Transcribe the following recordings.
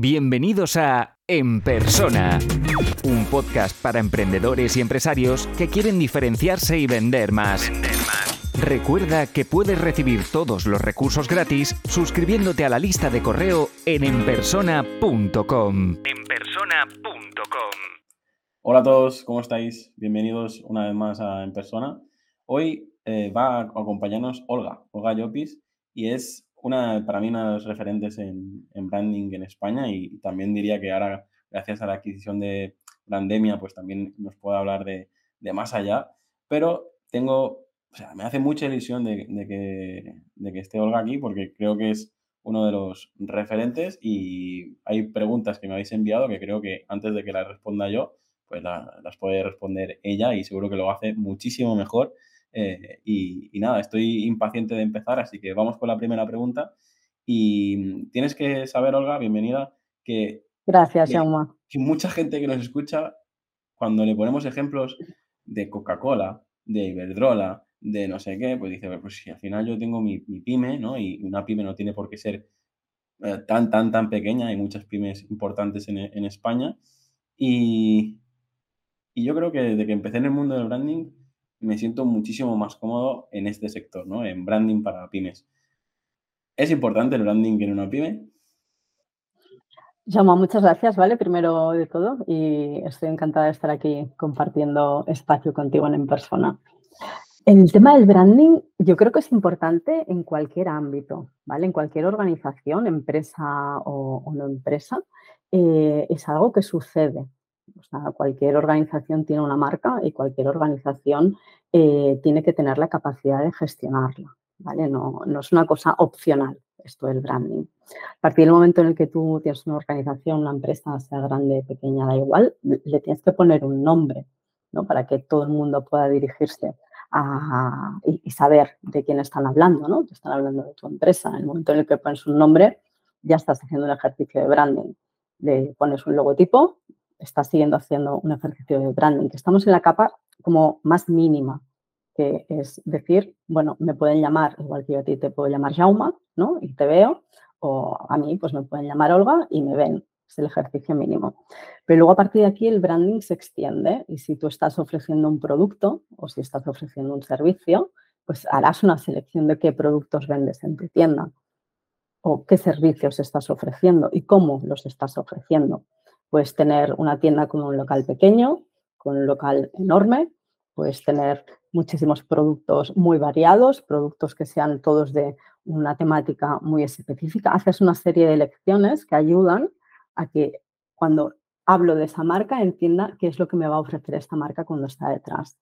Bienvenidos a En Persona, un podcast para emprendedores y empresarios que quieren diferenciarse y vender más. Recuerda que puedes recibir todos los recursos gratis suscribiéndote a la lista de correo en enpersona.com. enpersona.com. Hola a todos, ¿cómo estáis? Bienvenidos una vez más a En Persona. Hoy eh, va a acompañarnos Olga, Olga Llopis, y es una, para mí, una de los referentes en, branding en España y, también diría que ahora, gracias a la adquisición de Brandemia, pues también nos puede hablar de, más allá. Pero tengo, o sea, me hace mucha ilusión de, que, de que esté Olga aquí porque creo que es uno de los referentes y hay preguntas que me habéis enviado que creo que antes de que las responda yo, pues las puede responder ella y seguro que lo hace muchísimo mejor eh, y, nada, estoy impaciente de empezar, así que vamos con la primera pregunta. Y tienes que saber, Olga, bienvenida, que... Gracias, que, que mucha gente que nos escucha, cuando le ponemos ejemplos de Coca-Cola, de Iberdrola, de no sé qué, pues dice, pues si al final yo tengo mi, pyme, ¿no? Y una pyme no tiene por qué ser eh, tan, tan, tan pequeña, hay muchas pymes importantes en, en España. Y, y, yo creo que desde que empecé en el mundo del branding, me siento muchísimo más cómodo en este sector, ¿no? En branding para pymes. ¿Es importante el branding en una pyme? Jaume, muchas gracias, ¿vale? Primero de todo, y estoy encantada de estar aquí compartiendo espacio contigo en, persona. El tema del branding yo creo que es importante en cualquier ámbito, ¿vale? En cualquier organización, empresa o, no empresa, eh, es algo que sucede. Cualquier organización tiene una marca y cualquier organización eh, tiene que tener la capacidad de gestionarla. ¿vale? No, no, es una cosa opcional esto del branding. A partir del momento en el que tú tienes una organización, una empresa, sea grande, pequeña, da igual, le tienes que poner un nombre ¿no? para que todo el mundo pueda dirigirse a, y, y, saber de quién están hablando. ¿no? Te están hablando de tu empresa. En el momento en el que pones un nombre, ya estás haciendo un ejercicio de branding. Le pones un logotipo, estás siguiendo haciendo un ejercicio de branding, que estamos en la capa como más mínima, que es decir, bueno, me pueden llamar, igual que yo a ti te puedo llamar Jauma, ¿no? Y te veo, o a mí pues me pueden llamar Olga y me ven. Es el ejercicio mínimo. Pero luego a partir de aquí el branding se extiende y si tú estás ofreciendo un producto o si estás ofreciendo un servicio, pues harás una selección de qué productos vendes en tu tienda o qué servicios estás ofreciendo y cómo los estás ofreciendo. Puedes tener una tienda con un local pequeño, con un local enorme, puedes tener muchísimos productos muy variados, productos que sean todos de una temática muy específica. Haces una serie de lecciones que ayudan a que cuando hablo de esa marca entienda qué es lo que me va a ofrecer esta marca cuando está detrás.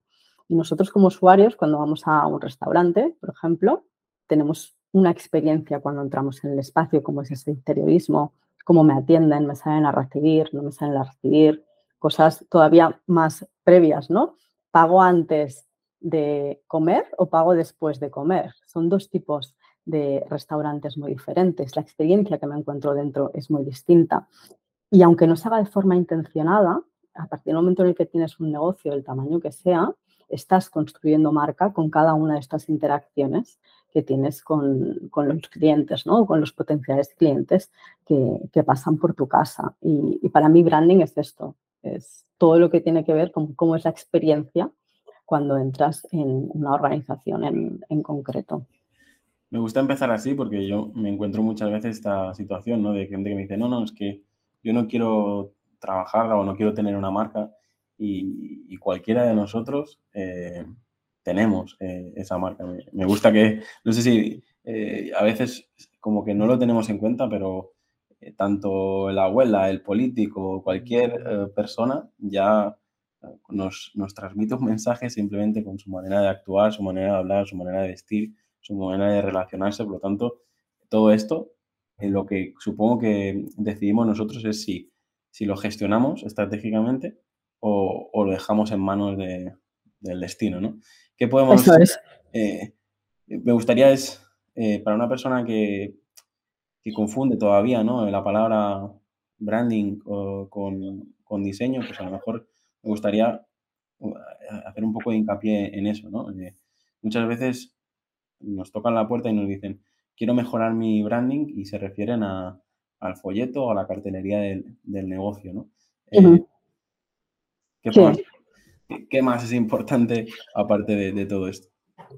Y nosotros como usuarios, cuando vamos a un restaurante, por ejemplo, tenemos una experiencia cuando entramos en el espacio, como es ese interiorismo, cómo me atienden, me saben a recibir, no me saben a recibir, cosas todavía más previas, ¿no? ¿Pago antes de comer o pago después de comer? Son dos tipos de restaurantes muy diferentes. La experiencia que me encuentro dentro es muy distinta. Y aunque no se haga de forma intencionada, a partir del momento en el que tienes un negocio del tamaño que sea, estás construyendo marca con cada una de estas interacciones que tienes con, los clientes, ¿no? con los potenciales clientes que, pasan por tu casa. Y, para mí branding es esto, es todo lo que tiene que ver con cómo es la experiencia cuando entras en una organización en, concreto. Me gusta empezar así porque yo me encuentro muchas veces esta situación ¿no? de gente que me dice, no, no, es que yo no quiero trabajar o no quiero tener una marca y, cualquiera de nosotros eh, tenemos eh, esa marca. Me, gusta que, no sé si eh, a veces como que no lo tenemos en cuenta, pero tanto la abuela, el político, cualquier persona ya nos, nos, transmite un mensaje simplemente con su manera de actuar, su manera de hablar, su manera de vestir, su manera de relacionarse. Por lo tanto, todo esto, lo que supongo que decidimos nosotros es si, si lo gestionamos estratégicamente o, o lo dejamos en manos de, del destino, ¿no? ¿Qué podemos... Eh, me gustaría es, eh, para una persona que, que, confunde todavía, ¿no? La palabra branding con, diseño, pues a lo mejor me gustaría uh, hacer un poco de hincapié en eso, ¿no? Eh, muchas veces nos tocan la puerta y nos dicen, quiero mejorar mi branding y se refieren a, al folleto o a la cartelería del, negocio, ¿no? Eh, ¿qué, más, es importante aparte de, todo esto?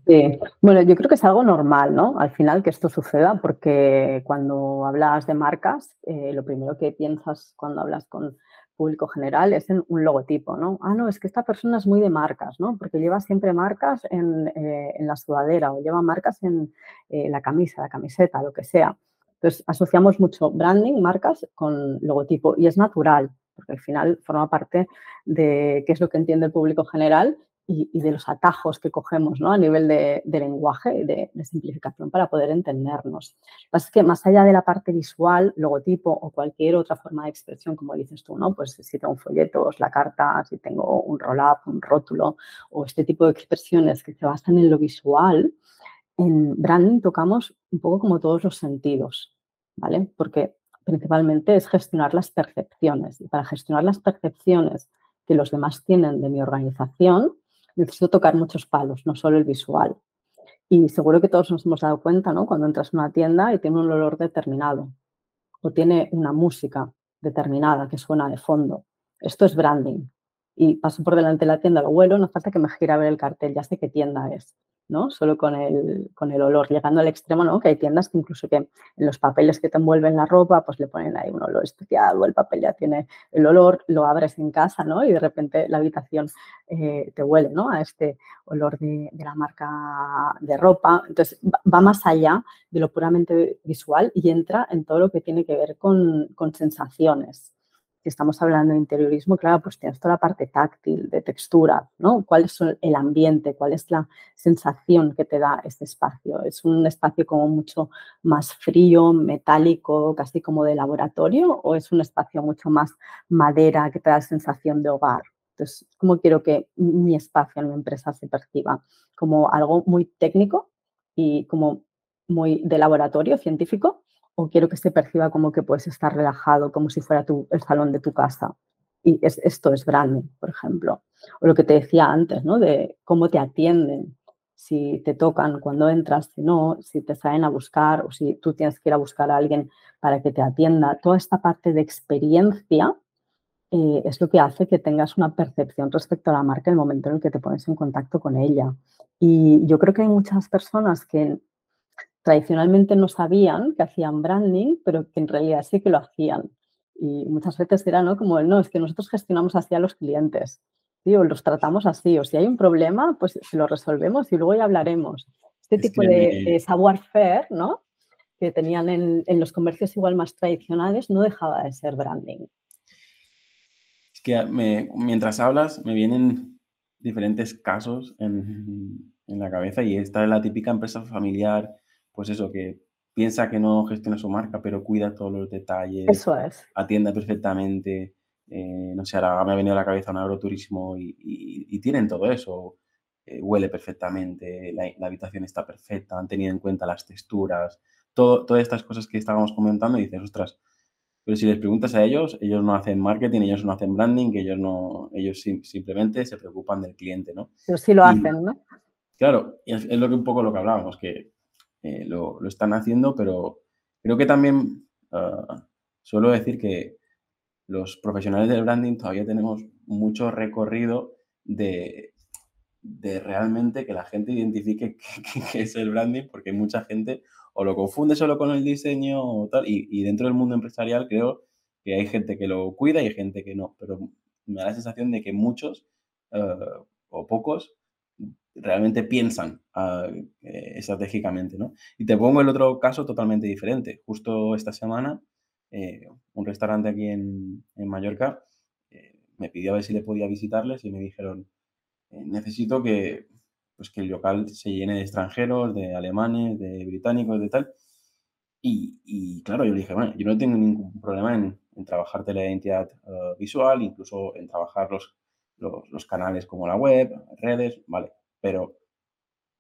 Sí, bueno, yo creo que es algo normal, ¿no? Al final que esto suceda, porque cuando hablas de marcas, eh, lo primero que piensas cuando hablas con público general es en un logotipo, ¿no? Ah, no, es que esta persona es muy de marcas, ¿no? Porque lleva siempre marcas en, eh, la sudadera o lleva marcas en eh, la camisa, la camiseta, lo que sea. Entonces, asociamos mucho branding, marcas con logotipo y es natural, porque al final forma parte de qué es lo que entiende el público general y, de los atajos que cogemos ¿no? a nivel de, lenguaje y de, simplificación para poder entendernos. Lo que pasa es que más allá de la parte visual, logotipo o cualquier otra forma de expresión, como dices tú, ¿no? pues si tengo un folleto, la carta, si tengo un roll-up, un rótulo o este tipo de expresiones que se basan en lo visual, en branding tocamos un poco como todos los sentidos, ¿vale? Porque principalmente es gestionar las percepciones y para gestionar las percepciones que los demás tienen de mi organización, necesito tocar muchos palos, no solo el visual. Y seguro que todos nos hemos dado cuenta, ¿no? Cuando entras a una tienda y tiene un olor determinado o tiene una música determinada que suena de fondo. Esto es branding. Y paso por delante de la tienda, lo huelo, no falta que me gire a ver el cartel, ya sé qué tienda es. ¿No? Solo con el, con el olor, llegando al extremo, ¿no? Que hay tiendas que incluso que en los papeles que te envuelven la ropa, pues le ponen ahí un olor especial o el papel ya tiene el olor, lo abres en casa, ¿no? Y de repente la habitación eh, te huele, ¿no? A este olor de, la marca de ropa. Entonces, va más allá de lo puramente visual y entra en todo lo que tiene que ver con, con sensaciones estamos hablando de interiorismo, claro, pues tienes toda la parte táctil, de textura, ¿no? ¿Cuál es el ambiente? ¿Cuál es la sensación que te da este espacio? ¿Es un espacio como mucho más frío, metálico, casi como de laboratorio? ¿O es un espacio mucho más madera que te da sensación de hogar? Entonces, ¿cómo quiero que mi espacio en mi empresa se perciba? ¿Como algo muy técnico y como muy de laboratorio científico? O quiero que se perciba como que puedes estar relajado, como si fuera tu, el salón de tu casa. Y esto es branding, por ejemplo. O lo que te decía antes, ¿no? De cómo te atienden, si te tocan cuando entras, si no, si te salen a buscar o si tú tienes que ir a buscar a alguien para que te atienda. Toda esta parte de experiencia eh, es lo que hace que tengas una percepción respecto a la marca en el momento en el que te pones en contacto con ella. Y yo creo que hay muchas personas que tradicionalmente no sabían que hacían branding, pero que en realidad sí que lo hacían. Y muchas veces era ¿no? como, no, es que nosotros gestionamos así a los clientes, o los tratamos así, o si hay un problema, pues lo resolvemos y luego ya hablaremos. Este tipo de, savoir-faire, ¿no? Que tenían en, los comercios igual más tradicionales, no dejaba de ser branding. Es que mientras hablas me vienen diferentes casos en, en la cabeza y esta es la típica empresa familiar pues eso, que piensa que no gestiona su marca, pero cuida todos los detalles. Eso es. Atiende perfectamente. Eh, no sé, ahora me ha venido a la cabeza un agroturismo y, tienen todo eso. Eh, huele perfectamente, la, habitación está perfecta, han tenido en cuenta las texturas, todo, todas estas cosas que estábamos comentando y dices, ostras, pero si les preguntas a ellos, ellos no hacen marketing, ellos no hacen branding, ellos no, ellos simplemente se preocupan del cliente, ¿no? Pero sí lo hacen, ¿no? Claro, es, es, lo que un poco lo que hablábamos, que eh, lo, están haciendo, pero creo que también ah, suelo decir que los profesionales del branding todavía tenemos mucho recorrido de, de realmente que la gente identifique qué, es el branding, porque mucha gente o lo confunde solo con el diseño o tal, y, dentro del mundo empresarial creo que hay gente que lo cuida y hay gente que no, pero me da la sensación de que muchos ah, o pocos realmente piensan ah, eh, estratégicamente, ¿no? Y te pongo el otro caso totalmente diferente. Justo esta semana, eh, un restaurante aquí en, Mallorca eh, me pidió a ver si le podía visitarles y me dijeron, necesito que, pues, que el local se llene de extranjeros, de alemanes, de británicos, de tal. Y, claro, yo le dije, bueno, yo no tengo ningún problema en, trabajarte la identidad visual, incluso en trabajar los, los, canales como la web, redes, vale. Pero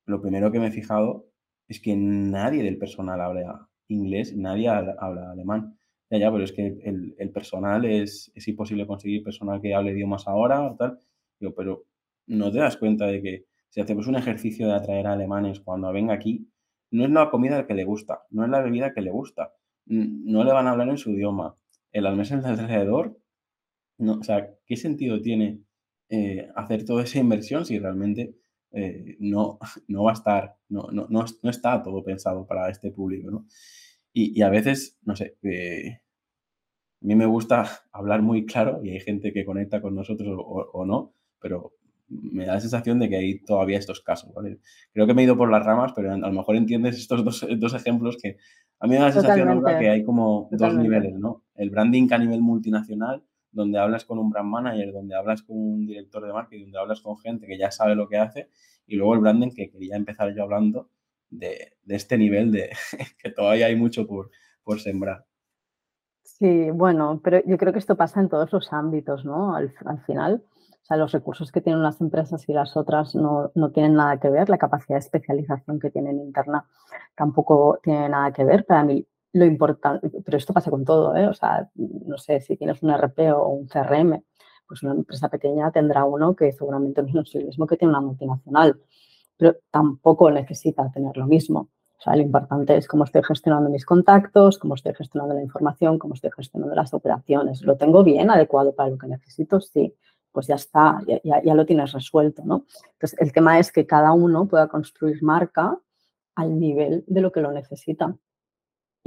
lo primero que me he fijado es que nadie del personal habla inglés, nadie habla alemán. Ya, ya, pero es que el, personal es, es, imposible conseguir personal que hable idiomas ahora o tal. Digo, pero no te das cuenta de que si hacemos un ejercicio de atraer a alemanes cuando venga aquí, no es la comida que le gusta, no es la bebida que le gusta, no le van a hablar en su idioma. Las mesas de alrededor, no, o sea, ¿qué sentido tiene eh, hacer toda esa inversión si realmente eh, no, no va a estar, no, no, no, está todo pensado para este público, ¿no? Y, a veces, no sé, a mí me gusta hablar muy claro y hay gente que conecta con nosotros o, no, pero me da la sensación de que hay todavía estos casos, ¿vale? Creo que me he ido por las ramas, pero a lo mejor entiendes estos dos, dos ejemplos que a mí me da la sensación que hay como dos niveles, ¿no? El branding a nivel multinacional donde hablas con un brand manager, donde hablas con un director de marketing, donde hablas con gente que ya sabe lo que hace, y luego el branding que quería empezar yo hablando de, este nivel de que todavía hay mucho por, por sembrar. Sí, bueno, pero yo creo que esto pasa en todos los ámbitos, ¿no? Al, final, o sea, los recursos que tienen las empresas y las otras no, no, tienen nada que ver, la capacidad de especialización que tienen interna tampoco tiene nada que ver. Para mí, lo importante, pero esto pasa con todo, ¿eh? O sea, no sé, si tienes un RP o un CRM, pues una empresa pequeña tendrá uno que seguramente no es el mismo que tiene una multinacional, pero tampoco necesita tener lo mismo. O sea, lo importante es cómo estoy gestionando mis contactos, cómo estoy gestionando la información, cómo estoy gestionando las operaciones. ¿Lo tengo bien, adecuado para lo que necesito? Sí, pues ya está, ya, ya lo tienes resuelto, ¿no? Entonces, el tema es que cada uno pueda construir marca al nivel de lo que lo necesita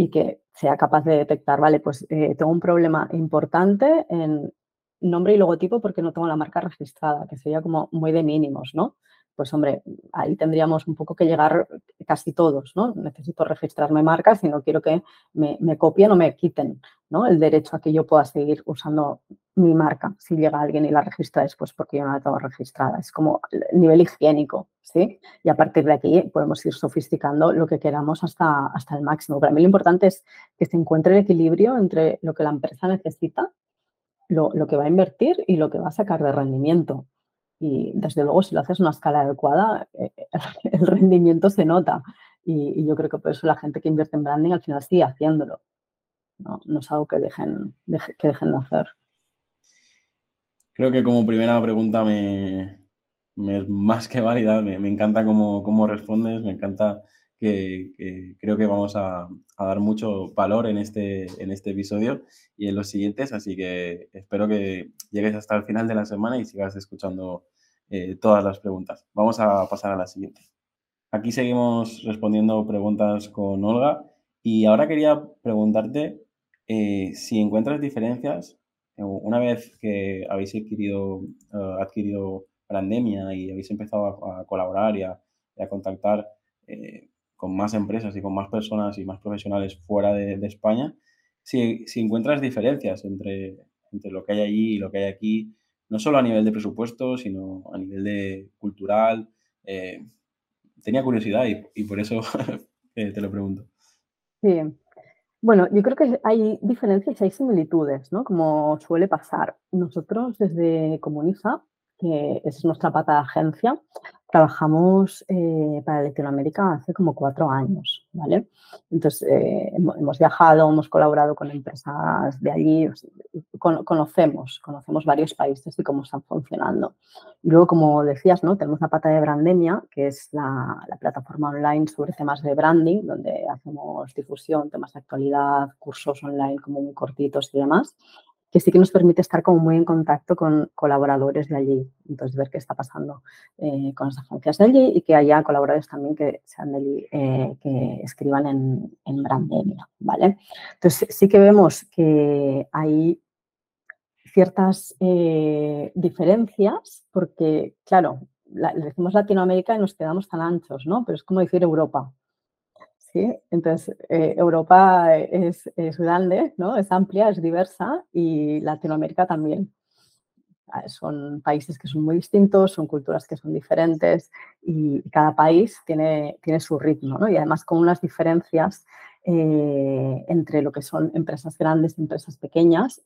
y que sea capaz de detectar, vale, pues eh, tengo un problema importante en nombre y logotipo porque no tengo la marca registrada, que sería como muy de mínimos, ¿no? Pues hombre, ahí tendríamos un poco que llegar casi todos, ¿no? Necesito registrarme marcas y no quiero que me, me copien o me quiten, ¿no? El derecho a que yo pueda seguir usando mi marca. Si llega alguien y la registra después porque yo no la tengo registrada. Es como el nivel higiénico, ¿sí? Y a partir de aquí podemos ir sofisticando lo que queramos hasta, hasta el máximo. Para mí lo importante es que se encuentre el equilibrio entre lo que la empresa necesita, lo, lo que va a invertir y lo que va a sacar de rendimiento. Y desde luego, si lo haces a una escala adecuada, eh, el rendimiento se nota. Y, yo creo que por eso la gente que invierte en branding al final sigue haciéndolo. No, no es algo que dejen, que dejen de hacer. Creo que como primera pregunta me, es más que válida, me, encanta cómo, cómo, respondes, me encanta que, creo que vamos a, dar mucho valor en este, en este episodio y en los siguientes, así que espero que llegues hasta el final de la semana y sigas escuchando eh, todas las preguntas. Vamos a pasar a la siguiente. Aquí seguimos respondiendo preguntas con Olga y ahora quería preguntarte eh, si encuentras diferencias una vez que habéis adquirido, uh, adquirido Brandemia y habéis empezado a, colaborar y a, contactar eh, con más empresas y con más personas y más profesionales fuera de, España, si, encuentras diferencias entre, entre lo que hay allí y lo que hay aquí, no solo a nivel de presupuesto, sino a nivel de cultural. Eh, tenía curiosidad y, y por eso te lo pregunto. Sí, bueno, yo creo que hay diferencias y hay similitudes, ¿no? Como suele pasar. Nosotros desde Comuniza, que es nuestra pata de agencia, trabajamos eh, para Latinoamérica hace como cuatro años, ¿vale? Entonces, eh, hemos viajado, hemos colaborado con empresas de allí, conocemos, conocemos varios países y cómo están funcionando. luego, como decías, ¿no? Tenemos la pata de Brandemia, que es la, la plataforma online sobre temas de branding, donde hacemos difusión, temas de actualidad, cursos online como muy cortitos y demás que sí que nos permite estar como muy en contacto con colaboradores de allí, entonces ver qué está pasando eh, con las agencias de allí y que haya colaboradores también que eh, escriban en, en Brandemia, ¿vale? Entonces sí que vemos que hay ciertas eh, diferencias porque, claro, le decimos Latinoamérica y nos quedamos tan anchos, ¿no? Pero es como decir Europa, ¿sí? Entonces, eh, Europa es, grande, ¿no? Es amplia, es diversa y Latinoamérica también. Ah, son países que son muy distintos, son culturas que son diferentes y cada país tiene, tiene su ritmo, ¿no? Y además con unas diferencias eh, entre lo que son empresas grandes y empresas pequeñas,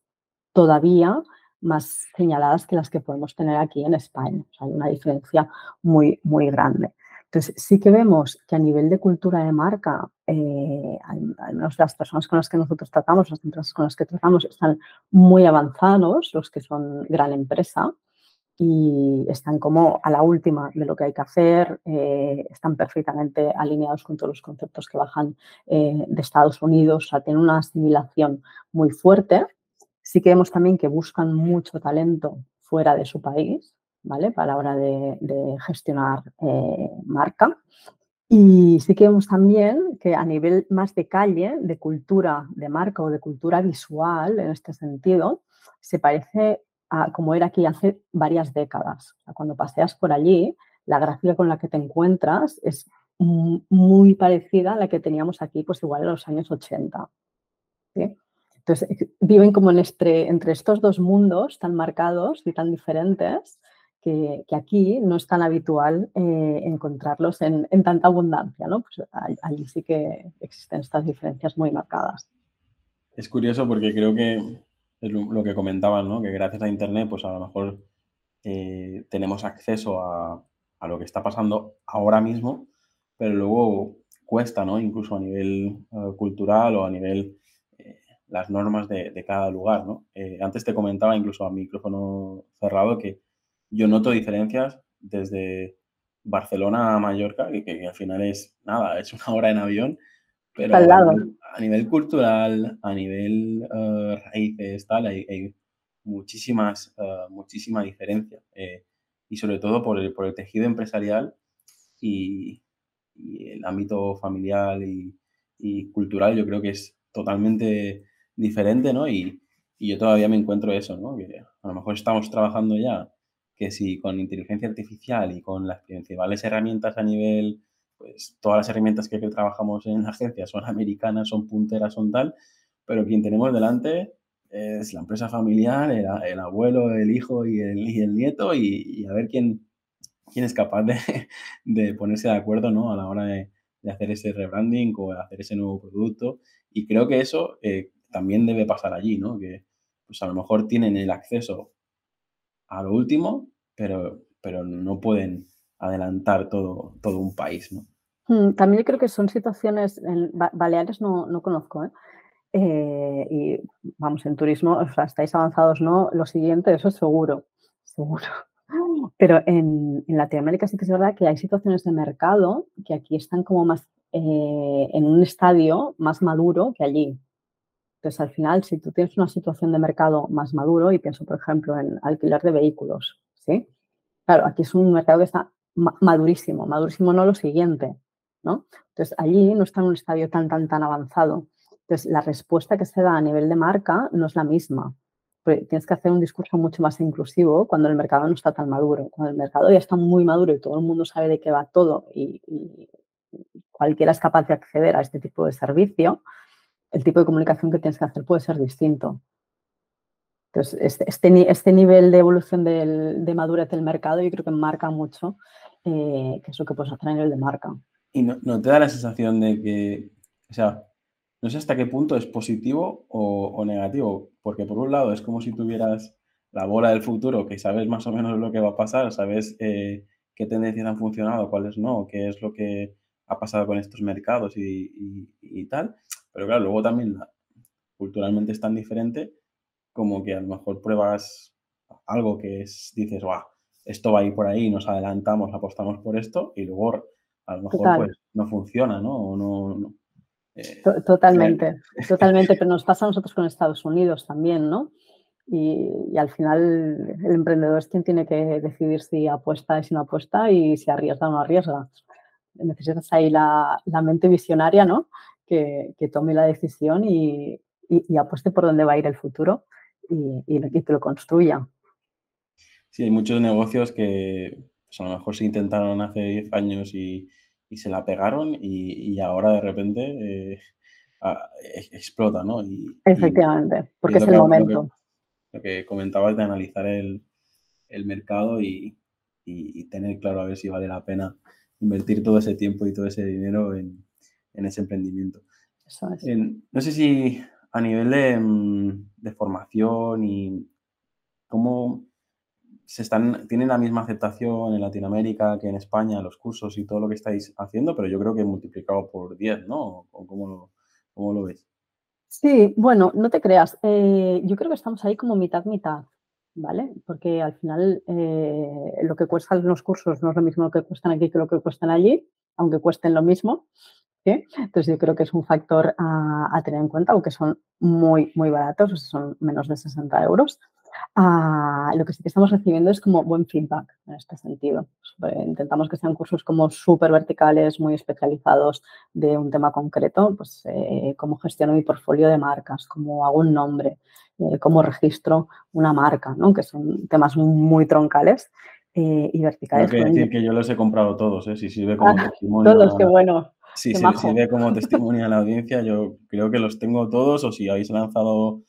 todavía más señaladas que las que podemos tener aquí en España. hay una diferencia muy, muy grande. Entonces, sí que vemos que a nivel de cultura de marca, eh, al, menos las personas con las que nosotros tratamos, las empresas con las que tratamos, están muy avanzados, los que son gran empresa. y están como a la última de lo que hay que hacer, eh, están perfectamente alineados con todos los conceptos que bajan eh, de Estados Unidos, o sea, tienen una asimilación muy fuerte. Sí que vemos también que buscan mucho talento fuera de su país, ¿vale? Para la hora de, gestionar eh, marca. Y sí que vemos también que a nivel más de calle, de cultura de marca o de cultura visual, en este sentido, se parece como era aquí hace varias décadas. cuando paseas por allí, la gráfica con la que te encuentras es muy parecida a la que teníamos aquí, pues igual en los años 80. Entonces, eh, viven como en este, entre estos dos mundos tan marcados y tan diferentes que, aquí no es tan habitual eh, encontrarlos en, tanta abundancia. ¿no? Pues allí sí que existen estas diferencias muy marcadas. Es curioso porque creo que es lo, que comentaban, ¿no? Que gracias a Internet, pues a lo mejor eh, tenemos acceso a, lo que está pasando ahora mismo, pero luego cuesta, ¿no? Incluso a nivel eh, cultural o a nivel las normas de, cada lugar, ¿no? antes te comentaba, incluso a micrófono cerrado, que yo noto diferencias desde Barcelona a Mallorca, que, que, al final es nada, es una hora en avión, pero A, nivel, cultural, a nivel uh, raíces, tal, hay, muchísimas, uh, muchísima diferencia. Eh, y sobre todo por el, por el tejido empresarial y, el ámbito familiar y, y, cultural, yo creo que es totalmente diferente, ¿no? Y, y, yo todavía me encuentro eso, ¿no? Que a lo mejor estamos trabajando ya, que si con inteligencia artificial y con las principales herramientas a nivel pues todas las herramientas que, trabajamos en la agencia son americanas, son punteras, son tal, pero quien tenemos delante es la empresa familiar, el, abuelo, el hijo y el, y el nieto y, a ver quién, quién es capaz de, de, ponerse de acuerdo ¿no? a la hora de, de, hacer ese rebranding o hacer ese nuevo producto. Y creo que eso eh, también debe pasar allí, ¿no? que pues a lo mejor tienen el acceso a lo último, pero, pero no pueden adelantar todo, todo un país. ¿no? Mm, también creo que son situaciones, en Baleares no, no conozco, ¿eh? Eh, y vamos, en turismo, o sea, estáis avanzados, ¿no? Lo siguiente, eso es seguro, seguro. Pero en, en, Latinoamérica sí que es verdad que hay situaciones de mercado que aquí están como más eh, en un estadio más maduro que allí. Entonces, al final, si tú tienes una situación de mercado más maduro, y pienso, por ejemplo, en alquiler de vehículos, ¿sí? Claro, aquí es un mercado que está madurísimo, madurísimo no lo siguiente, ¿no? Entonces, allí no está en un estadio tan, tan, tan avanzado. Entonces, la respuesta que se da a nivel de marca no es la misma. tienes que hacer un discurso mucho más inclusivo cuando el mercado no está tan maduro. Cuando el mercado ya está muy maduro y todo el mundo sabe de qué va todo y, cualquiera es capaz de acceder a este tipo de servicio, el tipo de comunicación que tienes que hacer puede ser distinto. Entonces, este, este, este nivel de evolución de madurez del mercado yo creo que marca mucho eh, es lo que puedes hacer a nivel de marca. ¿Y no, te da la sensación de que, o sea, no sé hasta qué punto es positivo o, negativo? Porque por un lado es como si tuvieras la bola del futuro, que sabes más o menos lo que va a pasar, sabes eh, qué tendencias han funcionado, cuáles no, qué es lo que ha pasado con estos mercados y, tal. Pero claro, luego también culturalmente es tan diferente como que a lo mejor pruebas algo que es, dices, wow, esto va a ir por ahí, nos adelantamos, apostamos por esto y luego a lo mejor pues, no funciona, ¿no? no, eh, totalmente, totalmente, pero nos pasa a nosotros con Estados Unidos también, ¿no? Y, al final el emprendedor es quien tiene que decidir si apuesta y si no apuesta y si arriesga o no arriesga. Necesitas ahí la, mente visionaria, ¿no? Que, tome la decisión y, apueste por dónde va a ir el futuro y, y que lo construya. Sí, hay muchos negocios que pues, a lo mejor se intentaron hace 10 años y, se la pegaron y, ahora de repente eh, e, explota, ¿no? Efectivamente, porque es, el momento. Lo que, comentabas de analizar el, mercado y, tener claro a ver si vale la pena invertir todo ese tiempo y todo ese dinero en, ese emprendimiento. no sé si a nivel de, mm, de formación y cómo se están, tienen la misma aceptación en Latinoamérica que en España, los cursos y todo lo que estáis haciendo, pero yo creo que multiplicado por 10, ¿no? ¿Cómo lo, cómo lo ves? Sí, bueno, no te creas. Eh, yo creo que estamos ahí como mitad-mitad. ¿vale? Porque al final eh, lo que cuestan los cursos no es lo mismo que cuestan aquí que lo que cuestan allí, aunque cuesten lo mismo. Entonces yo creo que es un factor a, tener en cuenta, aunque son muy, muy baratos, son menos de 60 euros. Ah, lo que sí que estamos recibiendo es como buen feedback en este sentido. Intentamos que sean cursos como súper verticales, muy especializados de un tema concreto, pues eh, cómo gestiono mi portfolio de marcas, cómo hago un nombre, eh, cómo registro una marca, ¿no? que son temas muy troncales eh, y verticales. Tengo que decir que yo los he comprado todos, ¿eh? si sirve como ah, testimonio. Todos, qué bueno. Sí, sí, sirve como testimonio a la audiencia. Yo creo que los tengo todos o si habéis lanzado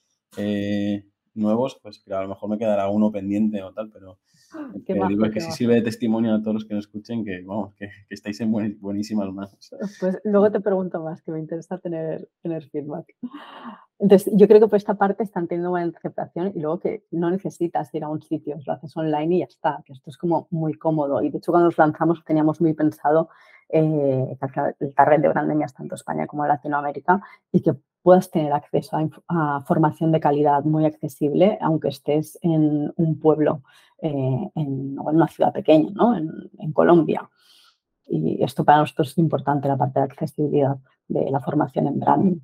nuevos, pues a lo mejor me quedará uno pendiente o tal, pero Qué digo es que si sirve de testimonio a todos los que nos escuchen que, vamos, que, estáis en buenísimas manos. Pues luego te pregunto más, que me interesa tener, tener feedback. Entonces, yo creo que por esta parte están teniendo buena aceptación y luego que no necesitas ir a un sitio, lo haces online y ya está, que esto es como muy cómodo. Y de hecho, cuando nos lanzamos teníamos muy pensado eh, que el red de branding es tanto España como Latinoamérica y que puedas tener acceso a, formación de calidad muy accesible, aunque estés en un pueblo eh, en, o en una ciudad pequeña, ¿no? en, Colombia. Y esto para nosotros es importante, la parte de accesibilidad de la formación en branding.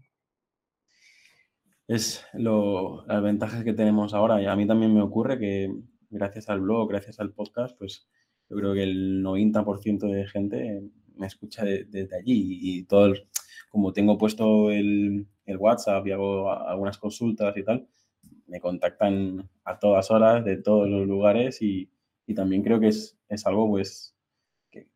Es lo, las ventajas que tenemos ahora. Y a mí también me ocurre que gracias al blog, gracias al podcast, pues yo creo que el 90% de gente me escucha desde allí y todo como tengo puesto el, el WhatsApp y hago algunas consultas y tal, me contactan a todas horas de todos los lugares y, y también creo que es, es, algo pues que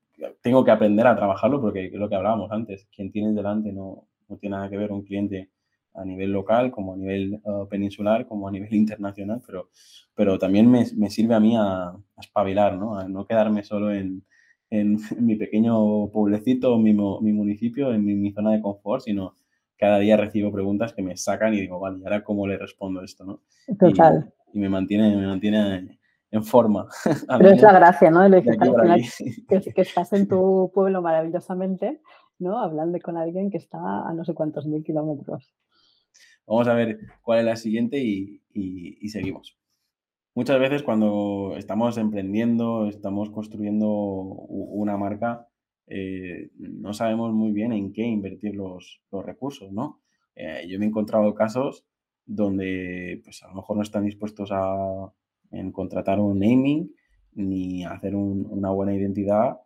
tengo que aprender a trabajarlo porque es lo que hablábamos antes, quien tienes delante no, no tiene nada que ver un cliente a nivel local, como a nivel uh, peninsular, como a nivel internacional, pero, pero también me, me sirve a mí a, a, espabilar, ¿no? a no quedarme solo en, en, mi pequeño pueblecito, mi, mi municipio, en mi, mi, zona de confort, sino cada día recibo preguntas que me sacan y digo, vale, ¿y ahora cómo le respondo esto? ¿no? Total. Y, me mantiene, me mantiene en forma. Pero es la gracia, ¿no? Que, estás en tu pueblo maravillosamente, ¿no? Hablando con alguien que está a no sé cuántos mil kilómetros. Vamos a ver cuál es la siguiente y, y seguimos. Muchas veces cuando estamos emprendiendo, estamos construyendo una marca, eh, no sabemos muy bien en qué invertir los, recursos, ¿no? Eh, yo me he encontrado casos donde pues a lo mejor no están dispuestos a contratar un naming ni hacer una buena identidad,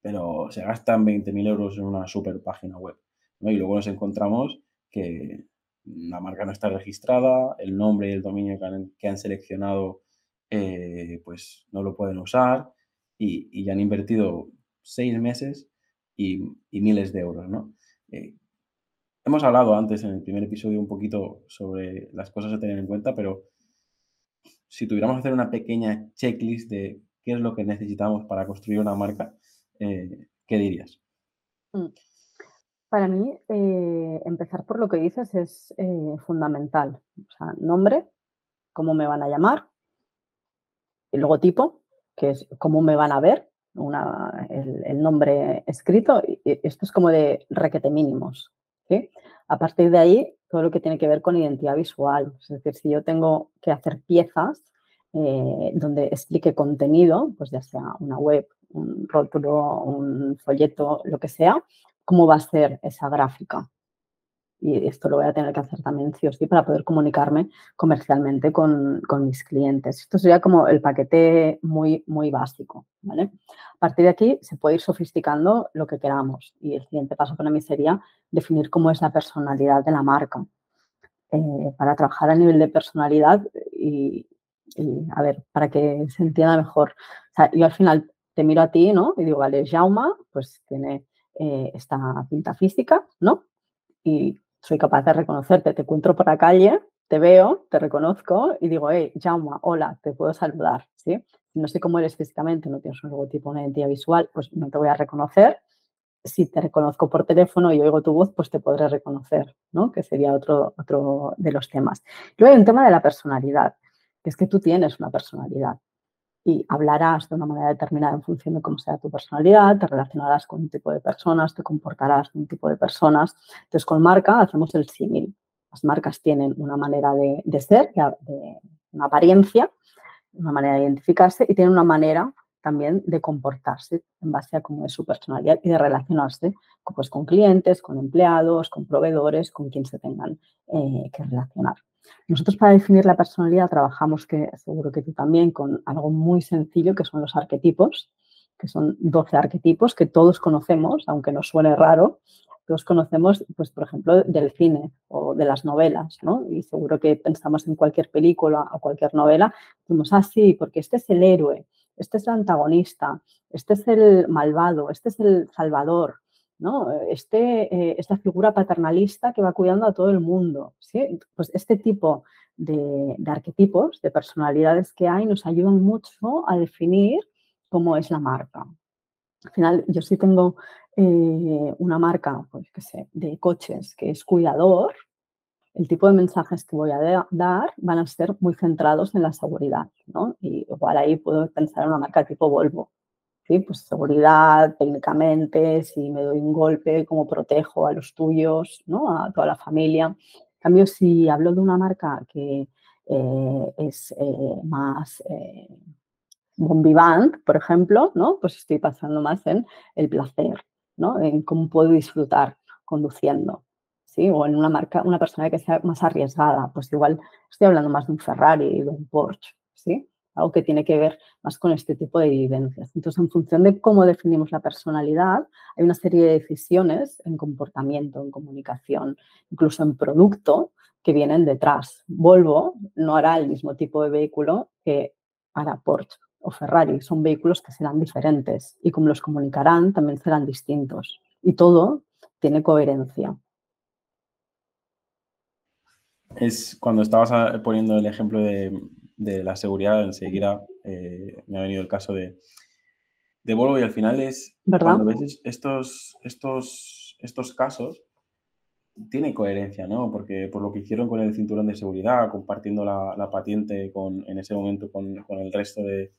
pero se gastan 20.000 euros en una super página web. ¿no? Y luego nos encontramos que la marca no está registrada, el nombre y el dominio que han, seleccionado eh, pues no lo pueden usar y, ya han invertido seis meses y, miles de euros, ¿no? Eh, hemos hablado antes en el primer episodio un poquito sobre las cosas a tener en cuenta, pero si tuviéramos que hacer una pequeña checklist de qué es lo que necesitamos para construir una marca, eh, ¿qué dirías? Mm. Para mí, eh, empezar por lo que dices es fundamental. Nombre, cómo me van a llamar, el logotipo, que es cómo me van a ver, el, nombre escrito. Esto es como de requete mínimos. A partir de ahí, todo lo que tiene que ver con identidad visual. Es decir, si yo tengo que hacer piezas eh, donde explique contenido, pues ya sea una web, un rótulo, un folleto, lo que sea, cómo va a ser esa gráfica y esto lo voy a tener que hacer también sí o sí para poder comunicarme comercialmente con, mis clientes. Esto sería como el paquete muy, muy básico, ¿vale? A partir de aquí se puede ir sofisticando lo que queramos y el siguiente paso para mí sería definir cómo es la personalidad de la marca. Eh, para trabajar a nivel de personalidad y, a ver, para que se entienda mejor. Yo al final te miro a ti, ¿no? Y digo, vale, Jauma, pues tiene eh, esta pinta física, ¿no? Y soy capaz de reconocerte. Te encuentro por la calle, te veo, te reconozco y digo, hey, Jauma, hola, te puedo saludar, ¿sí? No sé cómo eres físicamente, no tienes un logotipo, una identidad visual, pues no te voy a reconocer. Si te reconozco por teléfono y oigo tu voz, pues te podré reconocer, ¿no? Que sería otro, otro de los temas. Luego hay un tema de la personalidad, que es que tú tienes una personalidad y hablarás de una manera determinada en función de cómo sea tu personalidad, te relacionarás con un tipo de personas, te comportarás con un tipo de personas. Entonces, con marca hacemos el símil. Las marcas tienen una manera de, ser, de, una apariencia, una manera de identificarse y tienen una manera también de comportarse en base a cómo es su personalidad y de relacionarse pues, con clientes, con empleados, con proveedores, con quien se tengan eh, que relacionar. Nosotros para definir la personalidad trabajamos, que seguro que tú también, con algo muy sencillo que son los arquetipos, que son 12 arquetipos que todos conocemos, aunque nos suene raro, todos conocemos, pues, por ejemplo, del cine o de las novelas, ¿no? Y seguro que pensamos en cualquier película o cualquier novela, decimos, ah, sí, porque este es el héroe, este es el antagonista, este es el malvado, este es el salvador, ¿no? Este, eh, esta figura paternalista que va cuidando a todo el mundo, ¿sí? Pues este tipo de, de arquetipos, de personalidades que hay, nos ayudan mucho a definir cómo es la marca. Al final, yo sí tengo eh, una marca, pues qué sé, de coches que es cuidador, el tipo de mensajes que voy a dar van a ser muy centrados en la seguridad, ¿no? Y igual ahí puedo pensar en una marca tipo Volvo, ¿sí? Pues seguridad, técnicamente, si me doy un golpe, cómo protejo a los tuyos, ¿no? A toda la familia. En cambio, si hablo de una marca que eh, es eh, más bombivant, por ejemplo, ¿no? Pues estoy pasando más en el placer, ¿no? En cómo puedo disfrutar conduciendo, ¿sí? O en una marca, una persona que sea más arriesgada, pues igual estoy hablando más de un Ferrari, de un Porsche, ¿sí? Algo que tiene que ver más con este tipo de vivencias. Entonces, en función de cómo definimos la personalidad, hay una serie de decisiones en comportamiento, en comunicación, incluso en producto, que vienen detrás. Volvo no hará el mismo tipo de vehículo que hará Porsche o Ferrari. Son vehículos que serán diferentes y como los comunicarán también serán distintos. Y todo tiene coherencia. Es cuando estabas poniendo el ejemplo de, la seguridad, enseguida eh, me ha venido el caso de, de Volvo y al final es ¿verdad? cuando ves estos, estos, estos casos, tiene coherencia, ¿no? Porque por lo que hicieron con el cinturón de seguridad, compartiendo la, la patente con, en ese momento con, con el resto de,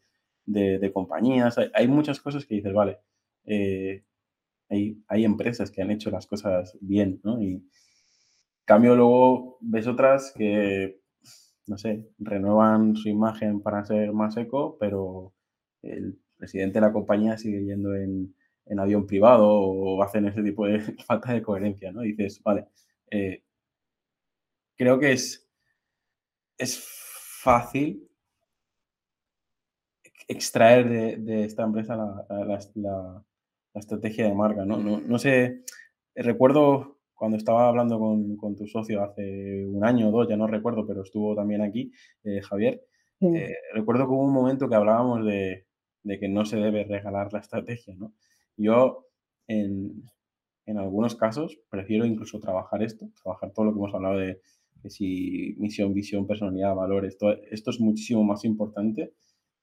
de, compañías. Hay, muchas cosas que dices, vale, eh, hay, hay, empresas que han hecho las cosas bien, ¿no? Y cambio luego ves otras que, no sé, renuevan su imagen para ser más eco, pero el presidente de la compañía sigue yendo en, en avión privado o hacen ese tipo de falta de coherencia, ¿no? dices, vale, eh, creo que es, es fácil extraer de, esta empresa la, estrategia de marca. ¿no? No, sé, recuerdo cuando estaba hablando con, tu socio hace un año o dos, ya no recuerdo, pero estuvo también aquí, eh, Javier. Eh, recuerdo que hubo un momento que hablábamos de, que no se debe regalar la estrategia. ¿no? Yo, en, algunos casos, prefiero incluso trabajar esto, trabajar todo lo que hemos hablado de que si misión, visión, personalidad, valores, esto es muchísimo más importante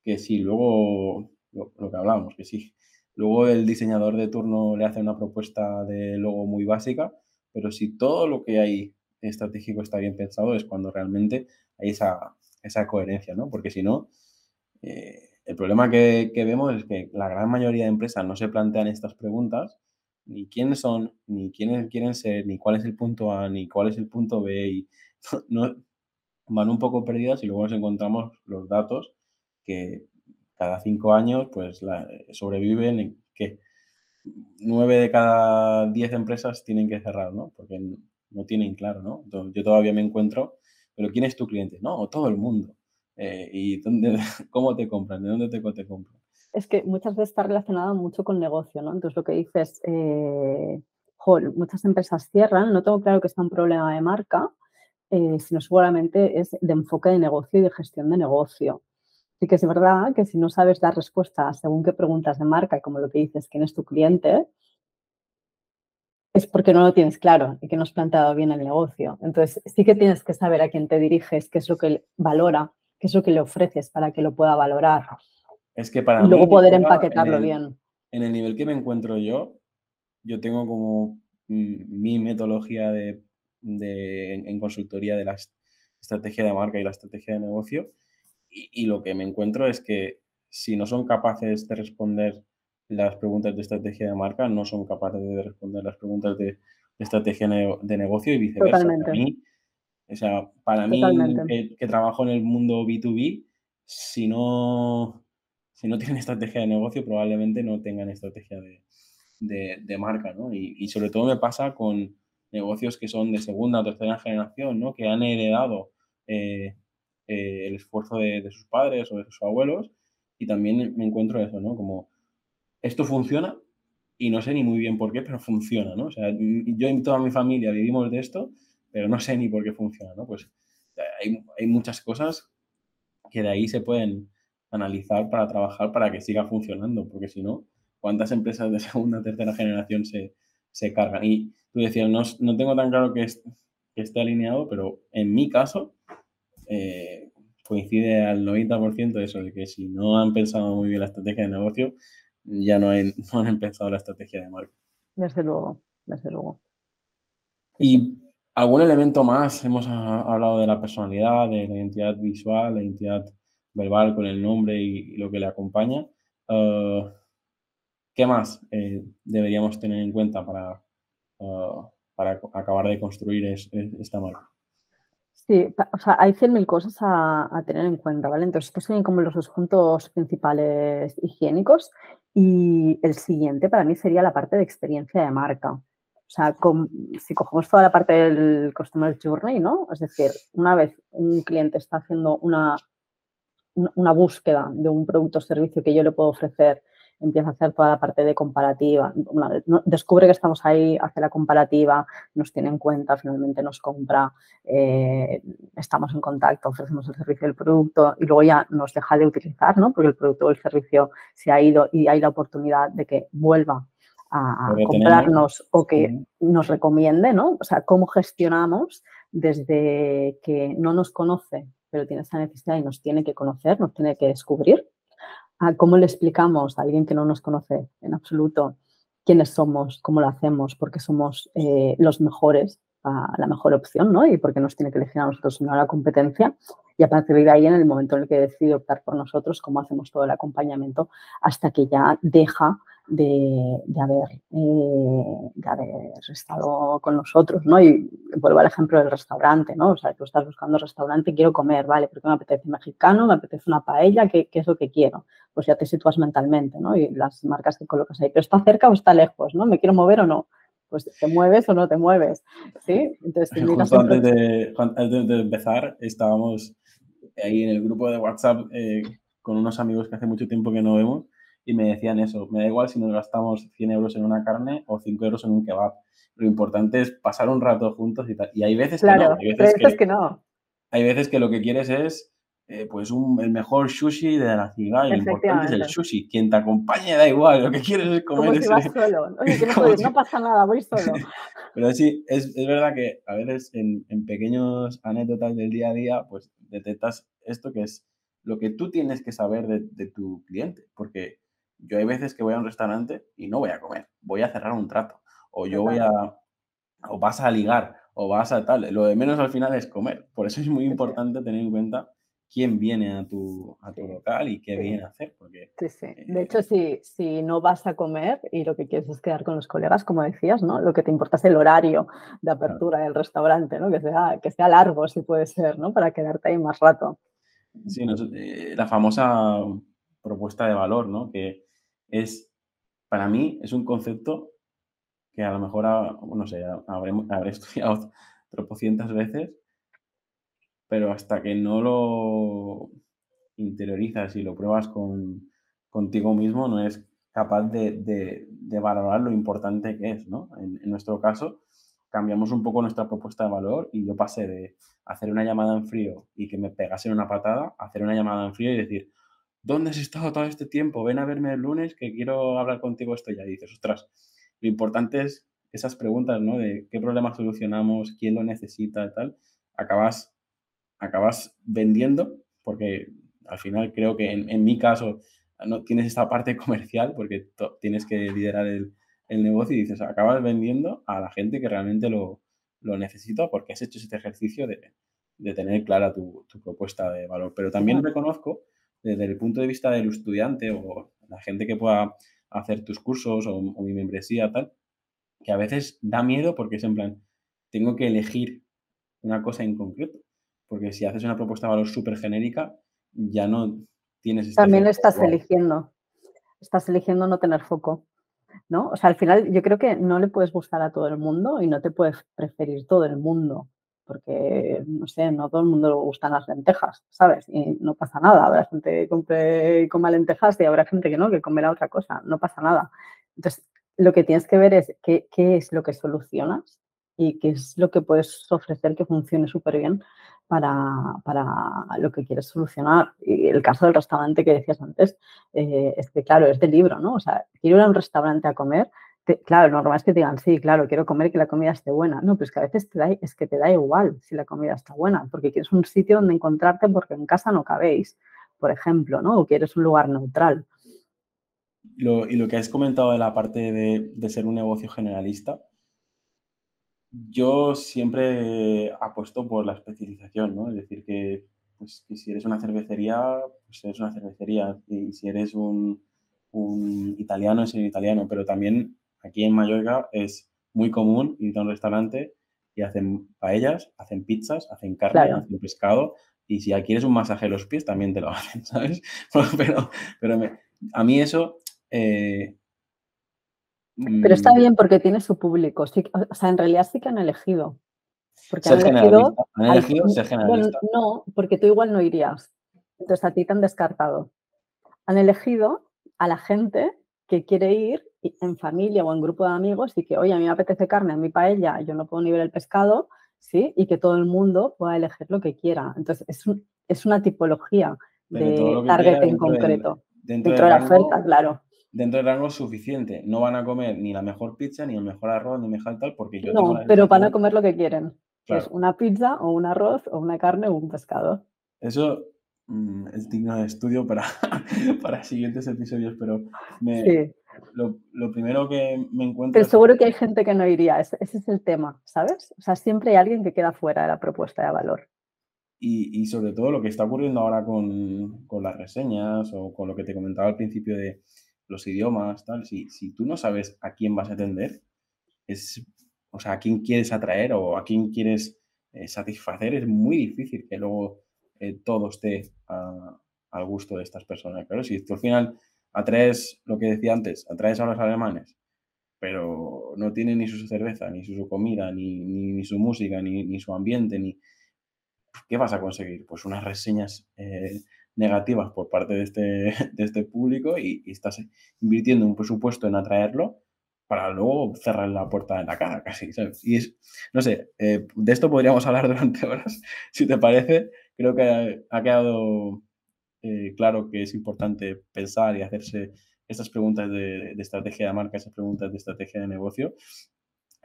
que si luego, lo, que hablábamos, que si luego el diseñador de turno le hace una propuesta de logo muy básica, pero si todo lo que hay estratégico está bien pensado es cuando realmente hay esa, esa coherencia, ¿no? Porque si no, eh, el problema que, que, vemos es que la gran mayoría de empresas no se plantean estas preguntas, ni quiénes son, ni quiénes quieren ser, ni cuál es el punto A, ni cuál es el punto B, y no, van un poco perdidas y luego nos encontramos los datos que cada cinco años pues sobreviven en que nueve de cada diez empresas tienen que cerrar, ¿no? Porque no tienen claro, ¿no? yo todavía me encuentro, pero ¿quién es tu cliente? No, todo el mundo. Eh, ¿Y dónde, cómo te compran? ¿De dónde te, compran? Es que muchas veces está relacionado mucho con negocio, ¿no? Entonces lo que dices, eh, muchas empresas cierran, no tengo claro que sea un problema de marca, eh, sino seguramente es de enfoque de negocio y de gestión de negocio. Sí que es verdad que si no sabes dar respuesta según qué preguntas de marca, como lo que dices, quién es tu cliente, es porque no lo tienes claro y que no has planteado bien el negocio. Entonces, sí que tienes que saber a quién te diriges, qué es lo que valora, qué es lo que le ofreces para que lo pueda valorar. Es que para y luego poder empaquetarlo bien. En el nivel que me encuentro yo, yo tengo como mi metodología de, en consultoría de la estrategia de marca y la estrategia de negocio y, lo que me encuentro es que si no son capaces de responder las preguntas de estrategia de marca, no son capaces de responder las preguntas de, estrategia de negocio y viceversa. Para mí, o sea, para mí que, trabajo en el mundo B2B, si no, si no tienen estrategia de negocio, probablemente no tengan estrategia de, marca, ¿no? Y, sobre todo me pasa con negocios que son de segunda o tercera generación, ¿no? Que han heredado eh, eh, el esfuerzo de, sus padres o de sus abuelos y también me encuentro eso, ¿no? Como esto funciona y no sé ni muy bien por qué, pero funciona, ¿no? O sea, yo y toda mi familia vivimos de esto, pero no sé ni por qué funciona, ¿no? Pues hay, muchas cosas que de ahí se pueden analizar para trabajar para que siga funcionando, porque si no, ¿cuántas empresas de segunda tercera generación se, se, cargan? Y tú decías, no, no tengo tan claro que, que, esté alineado, pero en mi caso eh, coincide al 90% eso, de que si no han pensado muy bien la estrategia de negocio, ya no, no han empezado la estrategia de marca. Desde luego, desde luego. Y ¿Algún elemento más? Hemos hablado de la personalidad, de la identidad visual, la identidad verbal con el nombre y, lo que le acompaña. Uh, ¿Qué más eh, deberíamos tener en cuenta para, uh, para acabar de construir esta marca? Sí, o sea, hay 100.000 cosas a, tener en cuenta, ¿vale? Entonces, estos son como los dos puntos principales higiénicos y el siguiente para mí sería la parte de experiencia de marca. O sea, si cogemos toda la parte del Customer Journey, ¿no? Es decir, una vez un cliente está haciendo una, una búsqueda de un producto o servicio que yo le puedo ofrecer, empieza a hacer toda la parte de comparativa. descubre que estamos ahí, hace la comparativa, nos tiene en cuenta, finalmente nos compra, eh, estamos en contacto, ofrecemos el servicio del producto y luego ya nos deja de utilizar, ¿no? Porque el producto o el servicio se ha ido y hay la oportunidad de que vuelva a, comprarnos o que nos recomiende, ¿no? O sea, cómo gestionamos desde que no nos conoce, pero tiene esa necesidad y nos tiene que conocer, nos tiene que descubrir, cómo le explicamos a alguien que no nos conoce en absoluto quiénes somos, cómo lo hacemos, porque somos eh, los mejores, la mejor opción, ¿no? Y porque nos tiene que elegir a nosotros una la competencia. Y a partir de ahí, en el momento en el que decide optar por nosotros, cómo hacemos todo el acompañamiento hasta que ya deja de, haber, eh, de haber estado con nosotros, ¿no? Y vuelvo al ejemplo del restaurante, ¿no? O sea, tú estás buscando restaurante, quiero comer, ¿vale? Porque me apetece mexicano, me apetece una paella, ¿qué, es lo que quiero? Pues ya te sitúas mentalmente, ¿no? Y las marcas que colocas ahí, pero ¿está cerca o está lejos, no? ¿Me quiero mover o no? Pues te mueves o no te mueves, ¿sí? Entonces, antes, de, antes de empezar, estábamos ahí en el grupo de WhatsApp eh, con unos amigos que hace mucho tiempo que no vemos y me decían eso, me da igual si nos gastamos 100 euros en una carne o 5 euros en un kebab. Lo importante es pasar un rato juntos y tal. Y hay veces que no. Hay veces, que, no. Hay veces que lo que quieres es eh, pues un, el mejor sushi de la ciudad y lo importante es el sushi. Quien te acompañe da igual, lo que quieres es comer Como si vas solo. no, pasa nada, voy solo. Pero sí, es, es, verdad que a veces en, en pequeños anécdotas del día a día, pues detectas esto que es lo que tú tienes que saber de, de tu cliente, porque yo hay veces que voy a un restaurante y no voy a comer, voy a cerrar un trato, o yo voy a, o vas a ligar, o vas a tal. Lo de menos al final es comer. Por eso es muy importante tener en cuenta quién viene a tu, a tu local y qué viene a hacer. Porque, sí, sí. De eh, hecho, si, si no vas a comer y lo que quieres es quedar con los colegas, como decías, ¿no? Lo que te importa es el horario de apertura del restaurante, ¿no? Que sea, que sea largo, si puede ser, ¿no? Para quedarte ahí más rato. Sí, eh, la famosa propuesta de valor, ¿no? Que es, para mí, es un concepto que a lo mejor, no sé, habré, habré estudiado tropocientas veces, pero hasta que no lo interiorizas y lo pruebas con, contigo mismo, no es capaz de, valorar lo importante que es, ¿no? En, en, nuestro caso, cambiamos un poco nuestra propuesta de valor y yo pasé de hacer una llamada en frío y que me pegasen una patada a hacer una llamada en frío y decir, ¿dónde has estado todo este tiempo? Ven a verme el lunes que quiero hablar contigo esto ya. Y dices, ostras, lo importante es esas preguntas, ¿no? De qué problema solucionamos, quién lo necesita y tal. Acabas, acabas vendiendo, porque al final creo que en, mi caso no tienes esta parte comercial, porque tienes que liderar el, negocio y dices, acabas vendiendo a la gente que realmente lo, lo necesita porque has hecho este ejercicio de, tener clara tu, tu, propuesta de valor. Pero también reconozco desde el punto de vista del estudiante o la gente que pueda hacer tus cursos o, mi membresía, tal, que a veces da miedo porque es en plan, tengo que elegir una cosa en concreto. Porque si haces una propuesta de valor súper genérica, ya no tienes... Este También estás eligiendo, estás eligiendo no tener foco. ¿No? O sea, al final yo creo que no le puedes gustar a todo el mundo y no te puedes preferir todo el mundo porque, no sé, no todo el mundo le gustan las lentejas, ¿sabes? Y no pasa nada, habrá gente que compre coma lentejas y habrá gente que no, que comerá otra cosa, no pasa nada. Entonces, lo que tienes que ver es qué, qué es lo que solucionas y qué es lo que puedes ofrecer que funcione súper bien para, para, lo que quieres solucionar. Y el caso del restaurante que decías antes, eh, es que, claro, es de libro, ¿no? O sea, quiero ir a un restaurante a comer claro, lo normal es que digan, sí, claro, quiero comer que la comida esté buena. No, pues que a veces te da, es que te da igual si la comida está buena, porque quieres un sitio donde encontrarte porque en casa no cabéis, por ejemplo, ¿no? O quieres un lugar neutral. y lo que has comentado de la parte de, ser un negocio generalista, yo siempre apuesto por la especialización, ¿no? Es decir, que, pues, si eres una cervecería, pues eres una cervecería. Y si eres un, un italiano, es un italiano. Pero también Aquí en Mallorca es muy común ir a un restaurante y hacen paellas, hacen pizzas, hacen carne, hacen pescado. Y si quieres un masaje de los pies, también te lo hacen, ¿sabes? pero pero a mí eso... Eh, pero está mm, bien porque tiene su público. o sea, en realidad sí que han elegido. Porque han elegido, ¿Han elegido ser generalista? no, porque tú igual no irías. Entonces a ti te han descartado. Han elegido a la gente que quiere ir en familia o en grupo de amigos y que, oye, a mí me apetece carne, a mí paella, yo no puedo ni ver el pescado, ¿sí? Y que todo el mundo pueda elegir lo que quiera. Entonces, es, es una tipología de target en concreto. dentro, de la oferta, claro. Dentro del rango suficiente. No van a comer ni la mejor pizza, ni el mejor arroz, ni mejor tal, porque yo... No, pero van a comer lo que quieren. es una pizza o un arroz o una carne o un pescado. Eso mm, es digno de estudio para, para siguientes episodios, pero me, lo, primero que me encuentro... Pero seguro que hay gente que no iría, ese, es el tema, ¿sabes? O sea, siempre hay alguien que queda fuera de la propuesta de valor. Y, sobre todo lo que está ocurriendo ahora con, las reseñas o con lo que te comentaba al principio de los idiomas, tal, si, si tú no sabes a quién vas a atender, es, o sea, a quién quieres atraer o a quién quieres eh, satisfacer, es muy difícil que luego eh, todo esté al gusto de estas personas. Claro, si tú al final atraes, lo que decía antes, atraes a los alemanes, pero no tienen ni su cerveza, ni su, comida, ni, su música, ni, su ambiente, ni... ¿Qué vas a conseguir? Pues unas reseñas eh, negativas por parte de este, de este público y, estás invirtiendo un presupuesto en atraerlo para luego cerrar la puerta en la cara, casi, ¿sabes? Y es, no sé, eh, de esto podríamos hablar durante horas, si te parece. Creo que ha quedado eh, claro que es importante pensar y hacerse estas preguntas de, estrategia de marca, esas preguntas de estrategia de negocio.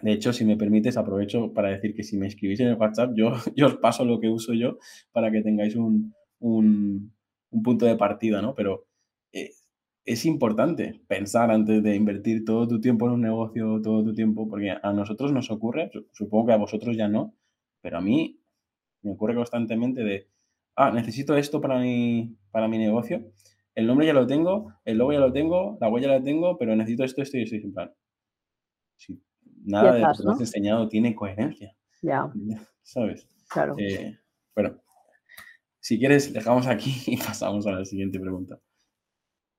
De hecho, si me permites, aprovecho para decir que si me escribís en el WhatsApp, yo, yo os paso lo que uso yo para que tengáis un, un, punto de partida, ¿no? Pero eh, es importante pensar antes de invertir todo tu tiempo en un negocio, todo tu tiempo, porque a nosotros nos ocurre, supongo que a vosotros ya no, pero a mí me ocurre constantemente de ah, necesito esto para mi, para mi negocio. El nombre ya lo tengo, el logo ya lo tengo, la huella ya la tengo, pero necesito esto, esto y esto. En plan, nada de lo que has enseñado tiene coherencia. Ya. ¿Sabes? Claro. Eh, bueno, si quieres, dejamos aquí y pasamos a la siguiente pregunta.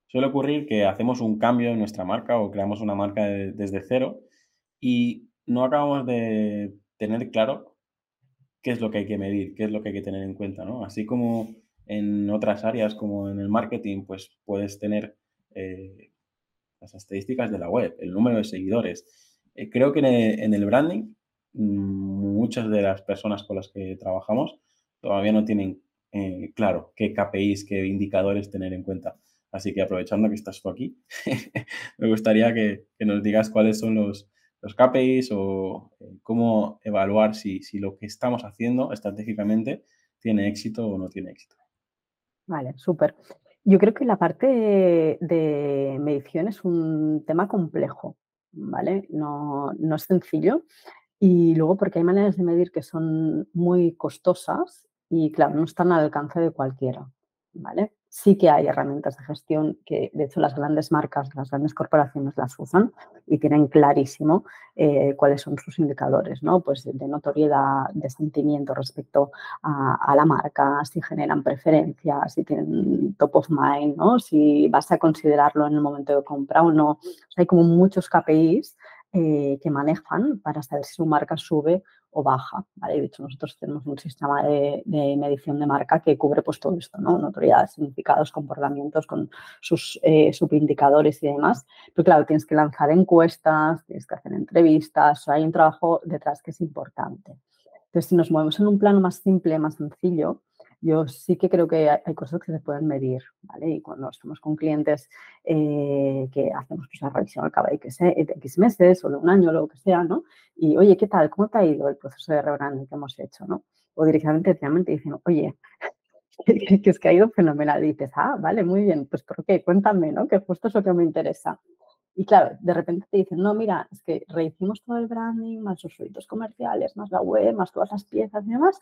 Suele ocurrir que hacemos un cambio en nuestra marca o creamos una marca desde cero y no acabamos de tener claro qué es lo que hay que medir, qué es lo que hay que tener en cuenta, ¿no? Así como en otras áreas, como en el marketing, pues puedes tener eh, las estadísticas de la web, el número de seguidores. Eh, creo que en el, branding, mm, muchas de las personas con las que trabajamos todavía no tienen eh, claro qué KPIs, qué indicadores tener en cuenta. Así que aprovechando que estás tú aquí, me gustaría que, nos digas cuáles son los, KPIs o eh, cómo evaluar si, lo que estamos haciendo estratégicamente tiene éxito o no tiene éxito. Vale, súper. Yo creo que la parte de, medición es un tema complejo, ¿vale? No, no, es sencillo. Y luego porque hay maneras de medir que son muy costosas y, claro, no están al alcance de cualquiera, ¿vale? sí que hay herramientas de gestión que, de hecho, las grandes marcas, las grandes corporaciones las usan y tienen clarísimo eh, cuáles son sus indicadores, ¿no? Pues de, notoriedad, de sentimiento respecto a, la marca, si generan preferencias, si tienen top of mind, ¿no? Si vas a considerarlo en el momento de compra o no. hay como muchos KPIs eh, que manejan para saber si su marca sube o baja. ¿vale? De hecho, nosotros tenemos un sistema de, medición de marca que cubre pues, todo esto, ¿no? Notoriedad, significados, comportamientos con sus eh, subindicadores y demás. Pero claro, tienes que lanzar encuestas, tienes que hacer entrevistas, hay un trabajo detrás que es importante. Entonces, si nos movemos en un plano más simple, más sencillo, yo sí que creo que hay, cosas que se pueden medir, ¿vale? Y cuando estamos con clientes eh, que hacemos pues, una revisión al cabo de X, meses o de un año o lo que sea, ¿no? Y, oye, ¿qué tal? ¿Cómo te ha ido el proceso de rebranding que hemos hecho, no? O directamente, directamente dicen, oye, que, es que ha ido fenomenal. Y dices, ah, vale, muy bien, pues ¿por qué? Cuéntame, ¿no? Que justo es lo que me interesa. Y claro, de repente te dicen, no, mira, es que rehicimos todo el branding, más los sueldos comerciales, más la web, más todas las piezas y demás,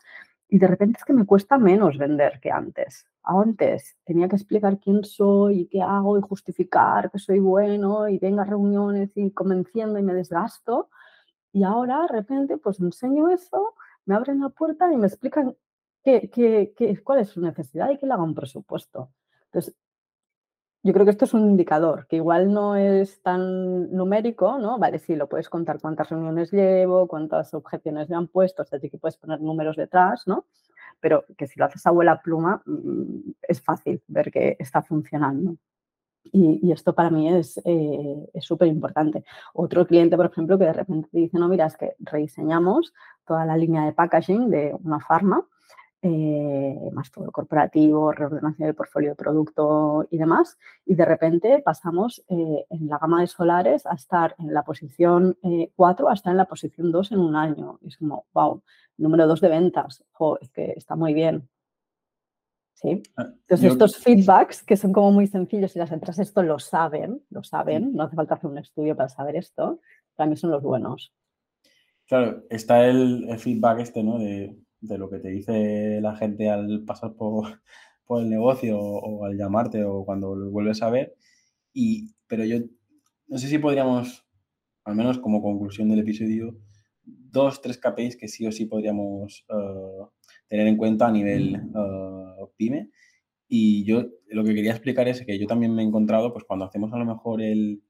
y de repente es que me cuesta menos vender que antes. Antes tenía que explicar quién soy y qué hago y justificar que soy bueno y venga a reuniones y convenciendo y me desgasto. Y ahora de repente pues enseño eso, me abren la puerta y me explican qué, qué, qué, cuál es su necesidad y que le haga un presupuesto. Entonces, yo creo que esto es un indicador, que igual no es tan numérico, ¿no? Vale, sí, lo puedes contar cuántas reuniones llevo, cuántas objeciones me han puesto, así que puedes poner números detrás, ¿no? Pero que si lo haces a abuela pluma, mm, es fácil ver que está funcionando. Y, esto para mí es eh, súper importante. Otro cliente, por ejemplo, que de repente te dice, no, mira, es que rediseñamos toda la línea de packaging de una farma eh, más todo corporativo, reordenación del portfolio de producto y demás. Y de repente pasamos eh, en la gama de solares a estar en la posición 4 eh, a estar en la posición 2 en un año. es como, wow, número 2 de ventas. es que está muy bien. ¿Sí? Ah, Entonces, estos feedbacks que son como muy sencillos y las empresas esto lo saben, lo saben, no hace falta hacer un estudio para saber esto, para mí son los buenos. Claro, está el, el feedback este, ¿no? De de lo que te dice la gente al pasar por, por el negocio o, al llamarte o cuando lo vuelves a ver. Y, pero yo no sé si podríamos, al menos como conclusión del episodio, dos, tres KPIs que sí o sí podríamos eh, tener en cuenta a nivel uh, pyme. Y yo lo que quería explicar es que yo también me he encontrado, pues cuando hacemos a lo mejor el,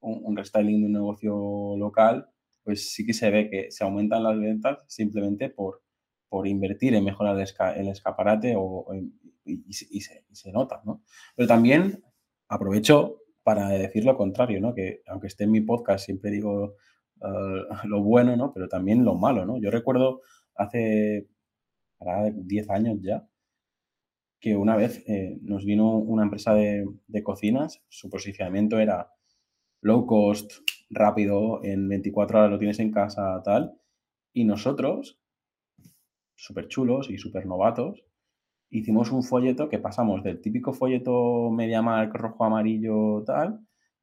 un, un restyling de un negocio local, pues sí que se ve que se aumentan las ventas simplemente por, por invertir en mejorar el, escaparate o, y, se, nota, ¿no? Pero también aprovecho para decir lo contrario, ¿no? Que aunque esté en mi podcast siempre digo eh, lo bueno, ¿no? Pero también lo malo, ¿no? Yo recuerdo hace 10 años ya que una vez eh, nos vino una empresa de, de cocinas, su posicionamiento era low cost, rápido, en 24 horas lo tienes en casa, tal, y nosotros súper chulos y súper novatos, hicimos un folleto que pasamos del típico folleto MediaMark rojo, amarillo, tal,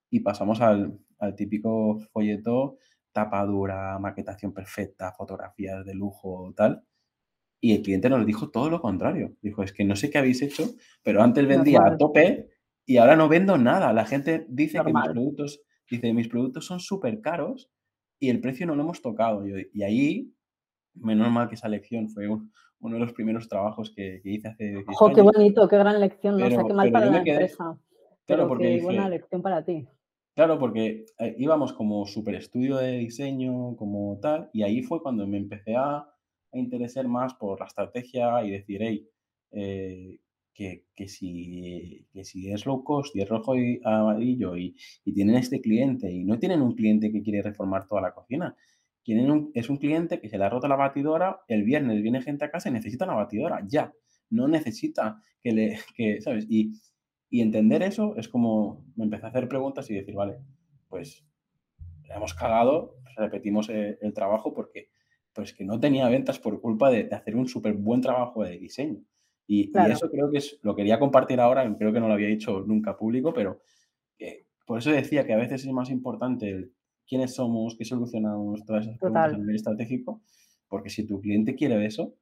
y pasamos al, típico folleto tapadura, maquetación perfecta, fotografías de lujo, tal. Y el cliente nos dijo todo lo contrario. Dijo, es que no sé qué habéis hecho, pero antes vendía a tope y ahora no vendo nada. La gente dice que mis productos, dice, mis productos son súper caros y el precio no lo hemos tocado. Y ahí menos mal que esa lección fue uno de los primeros trabajos que, hice hace ¡Oh, qué bonito! ¡Qué gran lección! no sé qué mal para la empresa. Claro, porque qué buena lección para ti. Claro, porque eh, íbamos como super estudio de diseño, como tal, y ahí fue cuando me empecé a, interesar más por la estrategia y decir, hey, eh, que, si, que si es low cost y es rojo y amarillo y, y tienen este cliente y no tienen un cliente que quiere reformar toda la cocina, es un cliente que se le ha roto la batidora, el viernes viene gente a casa y necesita una batidora, ya. No necesita que le, que, ¿sabes? Y, entender eso es como, me empecé a hacer preguntas y decir, vale, pues le hemos cagado, repetimos el, trabajo porque pues que no tenía ventas por culpa de, hacer un súper buen trabajo de diseño. Y, eso creo que es, lo quería compartir ahora, creo que no lo había dicho nunca público, pero por eso decía que a veces es más importante el quiénes somos, qué solucionamos, todas esas preguntas a nivel estratégico, porque si tu cliente quiere eso,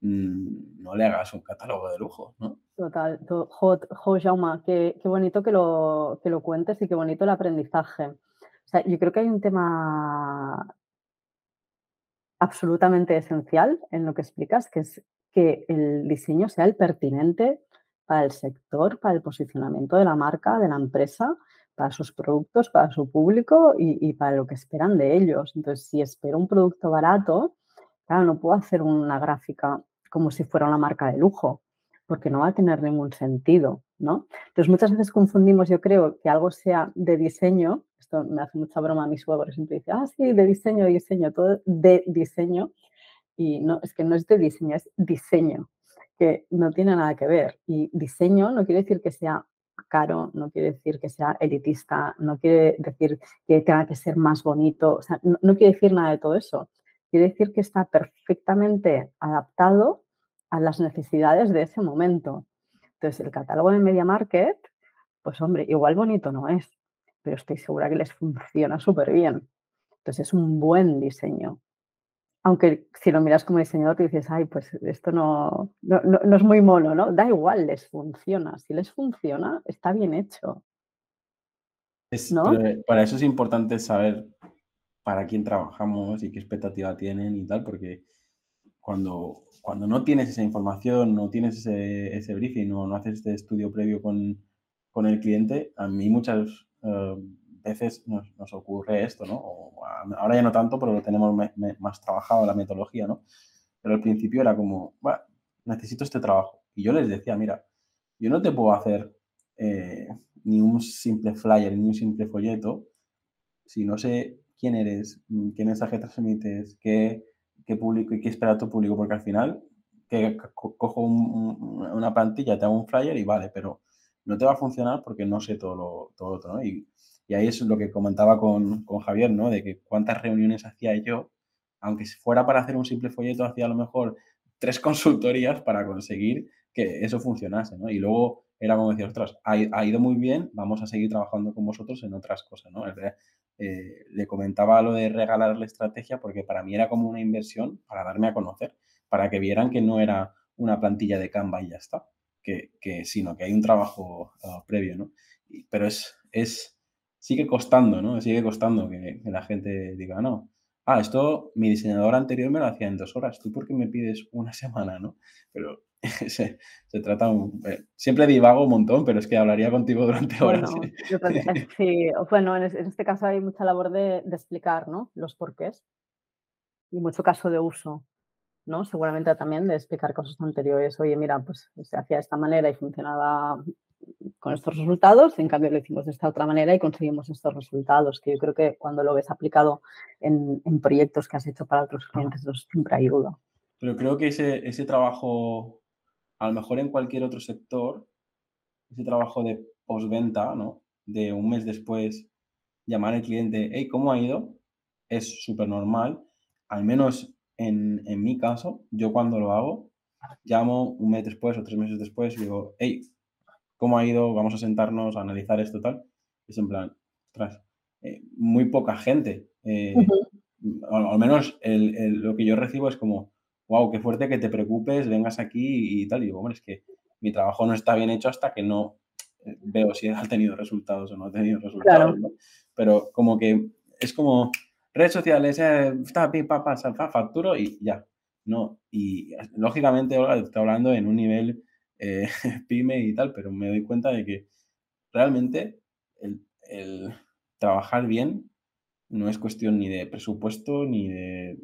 mm, no le hagas un catálogo de lujo, ¿no? Total, jo, Jauma, qué, bonito que lo, que lo cuentes y qué bonito el aprendizaje. O sea, yo creo que hay un tema absolutamente esencial en lo que explicas, que es que el diseño sea el pertinente para el sector, para el posicionamiento de la marca, de la empresa, para sus productos, para su público y, para lo que esperan de ellos. Entonces, si espero un producto barato, claro, no puedo hacer una gráfica como si fuera una marca de lujo porque no va a tener ningún sentido, ¿no? Entonces muchas veces confundimos, yo creo, que algo sea de diseño, esto me hace mucha broma a mis suegros, siempre dice, ah, sí, de diseño, diseño, todo de diseño, y no, es que no es de diseño, es diseño, que no tiene nada que ver. Y diseño no quiere decir que sea caro, no quiere decir que sea elitista, no quiere decir que tenga que ser más bonito, o sea, no, no quiere decir nada de todo eso. Quiere decir que está perfectamente adaptado a las necesidades de ese momento. Entonces, el catálogo de Media Market, pues hombre, igual bonito no es, pero estoy segura que les funciona súper bien. Entonces, es un buen diseño. Aunque si lo miras como diseñador te dices, ay, pues esto no, no, es muy mono, ¿no? Da igual, les funciona. Si les funciona, está bien hecho. para eso es importante saber para quién trabajamos y qué expectativa tienen y tal, porque cuando, cuando no tienes esa información, no tienes ese, ese briefing, no, no haces este estudio previo con, con el cliente, a mí muchas eh, veces nos, nos, ocurre esto, ¿no? ahora ya no tanto, pero lo tenemos más trabajado la metodología, ¿no? Pero al principio era como, necesito este trabajo. Y yo les decía, mira, yo no te puedo hacer eh, ni un simple flyer, ni un simple folleto, si no sé quién eres, qué mensaje transmites, qué qué público y qué espera tu público, porque al final que cojo una plantilla, te hago un flyer y vale, pero no te va a funcionar porque no sé todo lo todo otro, ¿no? Y, y, ahí es lo que comentaba con, con, Javier, ¿no? De que cuántas reuniones hacía yo, aunque fuera para hacer un simple folleto, hacía a lo mejor tres consultorías para conseguir que eso funcionase, ¿no? Y luego era como decir, ostras, ha, ido muy bien, vamos a seguir trabajando con vosotros en otras cosas, ¿no? Eh, le comentaba lo de regalar la estrategia porque para mí era como una inversión para darme a conocer, para que vieran que no era una plantilla de Canva y ya está, que, que sino que hay un trabajo uh, previo, ¿no? pero es, es, sigue costando, ¿no? Sigue costando que, que, la gente diga, no, ah, esto mi diseñador anterior me lo hacía en dos horas, ¿tú por qué me pides una semana, no? Pero se, se, trata un, eh, siempre divago un montón, pero es que hablaría contigo durante horas. Bueno, sí, bueno en, este caso hay mucha labor de, de, explicar ¿no? los porqués y mucho caso de uso, ¿no? Seguramente también de explicar cosas anteriores. Oye, mira, pues se hacía de esta manera y funcionaba con estos resultados, en cambio lo hicimos de esta otra manera y conseguimos estos resultados, que yo creo que cuando lo ves aplicado en, en proyectos que has hecho para otros clientes, eso siempre ayuda. Pero creo que ese, ese trabajo a lo mejor en cualquier otro sector, ese trabajo de postventa, ¿no? De un mes después llamar al cliente, hey, ¿cómo ha ido? Es súper normal. Al menos en, en, mi caso, yo cuando lo hago, llamo un mes después o tres meses después y digo, hey, ¿cómo ha ido? Vamos a sentarnos a analizar esto tal. Es en plan, ostras, eh, muy poca gente. Eh, al, menos el, el, lo que yo recibo es como, wow, qué fuerte que te preocupes, vengas aquí y tal. Y digo, hombre, es que mi trabajo no está bien hecho hasta que no eh, veo si ha tenido resultados o no ha tenido resultados. ¿no? Pero como que es como redes sociales, eh, papá, facturo y ya. No, y lógicamente, Olga, está hablando en un nivel eh, pyme y tal, pero me doy cuenta de que realmente el, el trabajar bien no es cuestión ni de presupuesto ni de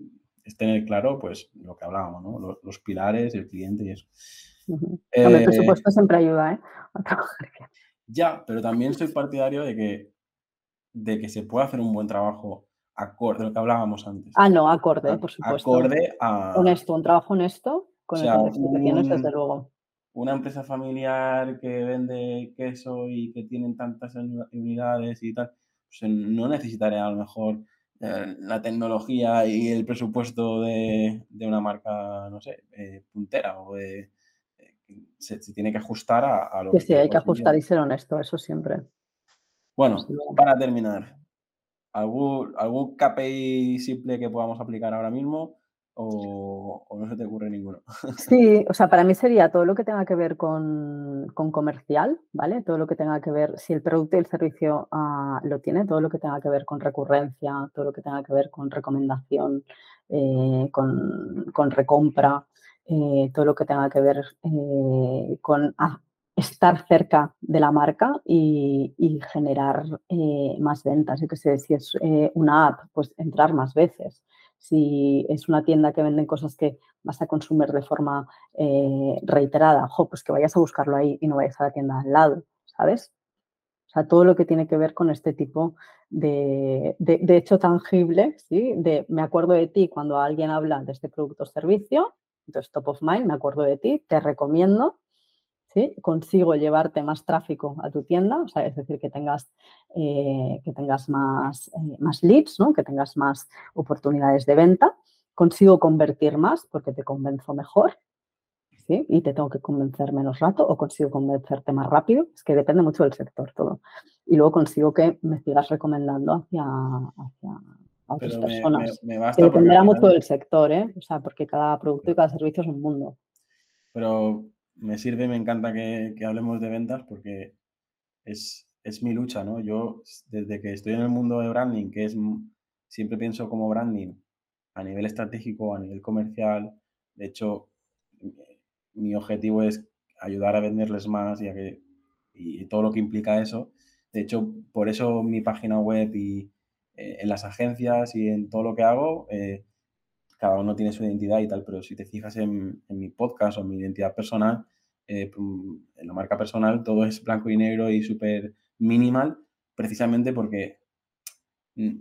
es tener claro, pues, lo que hablábamos, ¿no? Los, pilares, el cliente y eso. el presupuesto siempre ayuda, ¿eh? A trabajar bien. Ya, pero también soy partidario de que, de que se pueda hacer un buen trabajo acorde, de lo que hablábamos antes. Ah, no, acorde, por supuesto. Acorde a... Honesto, un trabajo honesto con o sea, el desde luego. Una empresa familiar que vende queso y que tienen tantas unidades y tal, pues no necesitaré a lo mejor eh, la tecnología y el presupuesto de, de una marca, no sé, eh, puntera o de, eh, se, se, tiene que ajustar a, a lo que... Sí, hay que ajustar y ser honesto, eso siempre. Bueno, para terminar, ¿algún, algún KPI simple que podamos aplicar ahora mismo? o, no se te ocurre ninguno? Sí, o sea, para mí sería todo lo que tenga que ver con, comercial, ¿vale? Todo lo que tenga que ver, si el producto y el servicio ah, lo tiene, todo lo que tenga que ver con recurrencia, todo lo que tenga que ver con recomendación, eh, con, recompra, eh, todo lo que tenga que ver eh, con ah, estar cerca de la marca y, generar más ventas. Yo que sé, si es una app, pues entrar más veces si es una tienda que venden cosas que vas a consumir de forma eh, reiterada, pues que vayas a buscarlo ahí y no vayas a la tienda al lado, ¿sabes? O sea, todo lo que tiene que ver con este tipo de, de, hecho tangible, ¿sí? De me acuerdo de ti cuando alguien habla de este producto o servicio, entonces top of mind, me acuerdo de ti, te recomiendo consigo llevarte más tráfico a tu tienda, o sea, es decir, que tengas, eh, que tengas más, eh, más leads, ¿no? que tengas más oportunidades de venta, consigo convertir más porque te convenzo mejor, ¿sí? y te tengo que convencer menos rato o consigo convencerte más rápido, es que depende mucho del sector todo. Y luego consigo que me sigas recomendando hacia, hacia otras personas. dependerá mucho del sector, ¿eh? o sea, porque cada producto y cada servicio es un mundo. Pero me sirve, me encanta que, hablemos de ventas porque es, es, mi lucha, ¿no? Yo, desde que estoy en el mundo de branding, que es, siempre pienso como branding a nivel estratégico, a nivel comercial, de hecho, mi objetivo es ayudar a venderles más y, todo lo que implica eso. De hecho, por eso mi página web y eh, en las agencias y en todo lo que hago, eh, cada uno tiene su identidad y tal, pero si te fijas en, mi podcast o en mi identidad personal, eh, en la marca personal, todo es blanco y negro y súper minimal, precisamente porque mm,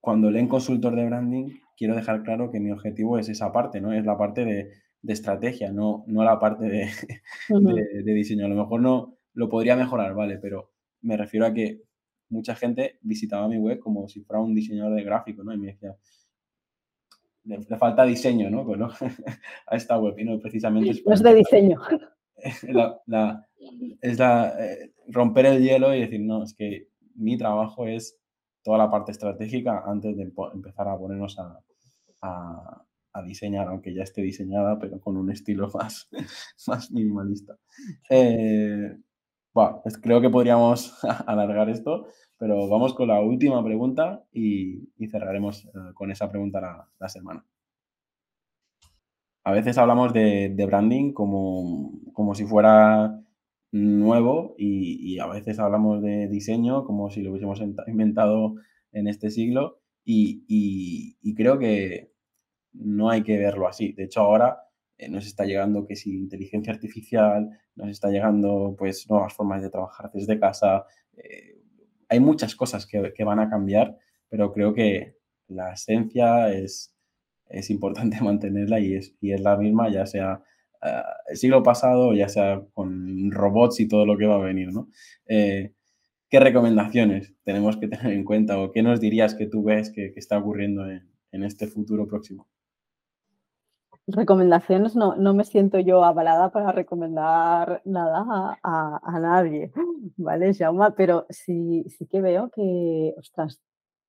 cuando leen consultor de branding, quiero dejar claro que mi objetivo es esa parte, ¿no? Es la parte de, estrategia, no, no la parte de, de, diseño. A lo mejor no lo podría mejorar, ¿vale? Pero me refiero a que mucha gente visitaba mi web como si fuera un diseñador de gráfico, ¿no? Y me decía, le, falta diseño, ¿no? Bueno, a esta web, y no precisamente es, no es de diseño. es la, eh, romper el hielo y decir, no, es que mi trabajo es toda la parte estratégica antes de empezar a ponernos a, a, diseñar, aunque ya esté diseñada, pero con un estilo más, más minimalista. Eh, bueno, creo que podríamos alargar esto, pero vamos con la última pregunta y, cerraremos eh, con esa pregunta la, semana. A veces hablamos de, branding como, como, si fuera nuevo y, a veces hablamos de diseño como si lo hubiésemos inventado en este siglo y, creo que no hay que verlo así. De hecho, ahora nos está llegando que si inteligencia artificial, nos está llegando pues nuevas formas de trabajar desde casa, eh, hay muchas cosas que, van a cambiar, pero creo que la esencia es, es importante mantenerla y es, y es la misma, ya sea eh, el siglo pasado, ya sea con robots y todo lo que va a venir, ¿no? Eh, ¿Qué recomendaciones tenemos que tener en cuenta o qué nos dirías que tú ves que, está ocurriendo en este futuro próximo? Recomendaciones no, no me siento yo avalada para recomendar nada a, nadie, ¿vale, Jauma? Pero sí, sí que veo que, ostras,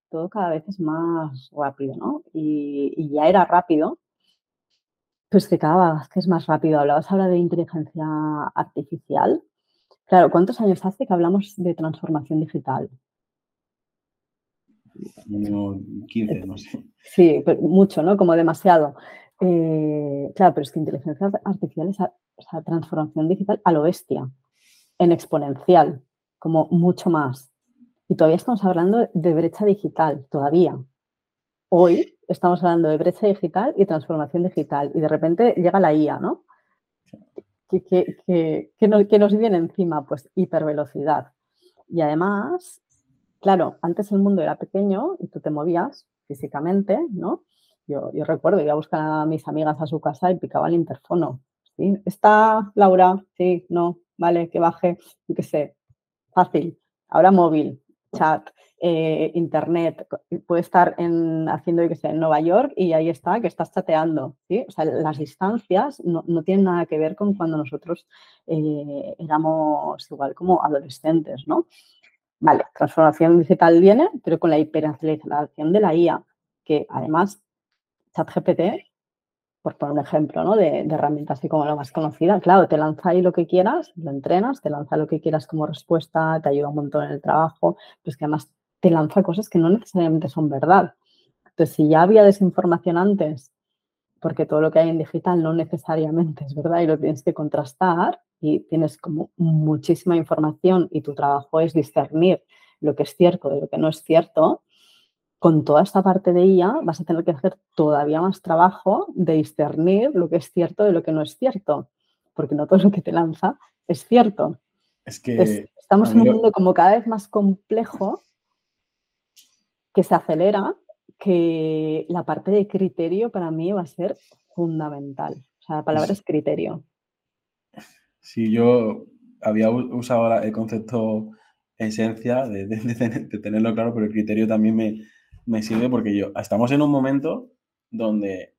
todo cada vez es más rápido, ¿no? Y, ya era rápido, pues que cada vez que es más rápido. Hablabas ahora de inteligencia artificial. Claro, ¿cuántos años hace que hablamos de transformación digital? 15, no sé. Sí, mucho, ¿no? Como demasiado. Eh, claro, pero es que inteligencia artificial es transformación digital a lo bestia, en exponencial, como mucho más. Y todavía estamos hablando de brecha digital, todavía. Hoy estamos hablando de brecha digital y transformación digital. Y de repente llega la IA, ¿no? ¿Qué, nos, nos viene encima? Pues hipervelocidad. Y además, claro, antes el mundo era pequeño y tú te movías físicamente, ¿no? Yo, recuerdo, iba a buscar a mis amigas a su casa y picaba el interfono. ¿sí? ¿Está Laura? Sí, no, vale, que baje, yo qué sé, fácil. Ahora móvil, chat, eh, internet, puede estar en, haciendo, yo qué sé, en Nueva York y ahí está, que estás chateando. ¿sí? O sea, las distancias no, tienen nada que ver con cuando nosotros eh, éramos igual como adolescentes, ¿no? Vale, transformación digital viene, pero con la hiperaceleración de la IA, que además ChatGPT, por poner un ejemplo ¿no? de, herramienta así como la más conocida, claro, te lanza ahí lo que quieras, lo entrenas, te lanza lo que quieras como respuesta, te ayuda un montón en el trabajo, pues que además te lanza cosas que no necesariamente son verdad. Entonces, si ya había desinformación antes, porque todo lo que hay en digital no necesariamente es verdad y lo tienes que contrastar y tienes como muchísima información y tu trabajo es discernir lo que es cierto de lo que no es cierto, con toda esta parte de IA vas a tener que hacer todavía más trabajo de discernir lo que es cierto de lo que no es cierto, porque no todo lo que te lanza es cierto. Es que estamos en un mundo como cada vez más complejo que se acelera, que la parte de criterio para mí va a ser fundamental. O sea, la palabra es criterio. Sí, yo había usado el concepto esencia de tenerlo claro, pero el criterio también me, me sirve porque yo, estamos en un momento donde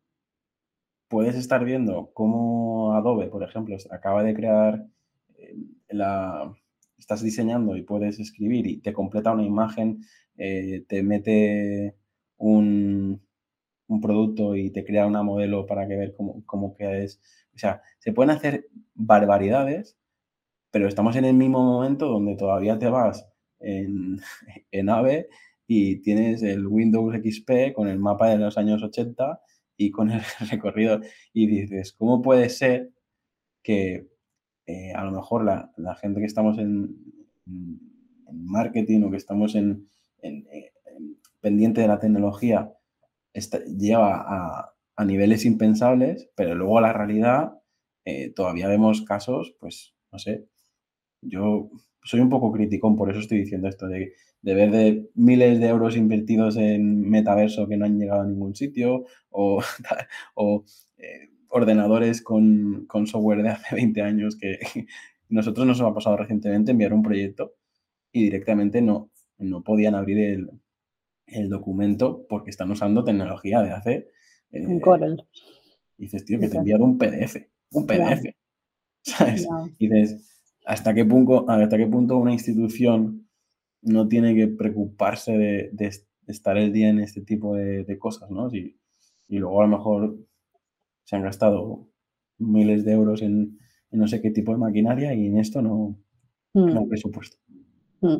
puedes estar viendo cómo Adobe, por ejemplo, acaba de crear eh, la... Estás diseñando y puedes escribir y te completa una imagen, eh, te mete un, un, producto y te crea una modelo para que ver cómo, cómo es. O sea, se pueden hacer barbaridades, pero estamos en el mismo momento donde todavía te vas en, en AVE y tienes el Windows XP con el mapa de los años 80 y con el recorrido y dices, ¿cómo puede ser que eh, a lo mejor la, gente que estamos en, marketing o que estamos en, pendiente de la tecnología lleva a, niveles impensables, pero luego la realidad eh, todavía vemos casos, pues, no sé, yo soy un poco criticón, por eso estoy diciendo esto, de de ver de miles de euros invertidos en metaverso que no han llegado a ningún sitio o, eh, ordenadores con, software de hace 20 años que nosotros nos ha pasado recientemente enviar un proyecto y directamente no, no podían abrir el, documento porque están usando tecnología de hace... Eh, Corel. dices, tío, que te he enviado un PDF, un PDF. ¿Sabes? Y dices, ¿hasta qué, punto, ¿hasta qué punto una institución no tiene que preocuparse de, estar el día en este tipo de, cosas, ¿no? y luego a lo mejor se han gastado miles de euros en, no sé qué tipo de maquinaria y en esto no, no hay mm. presupuesto. Mm.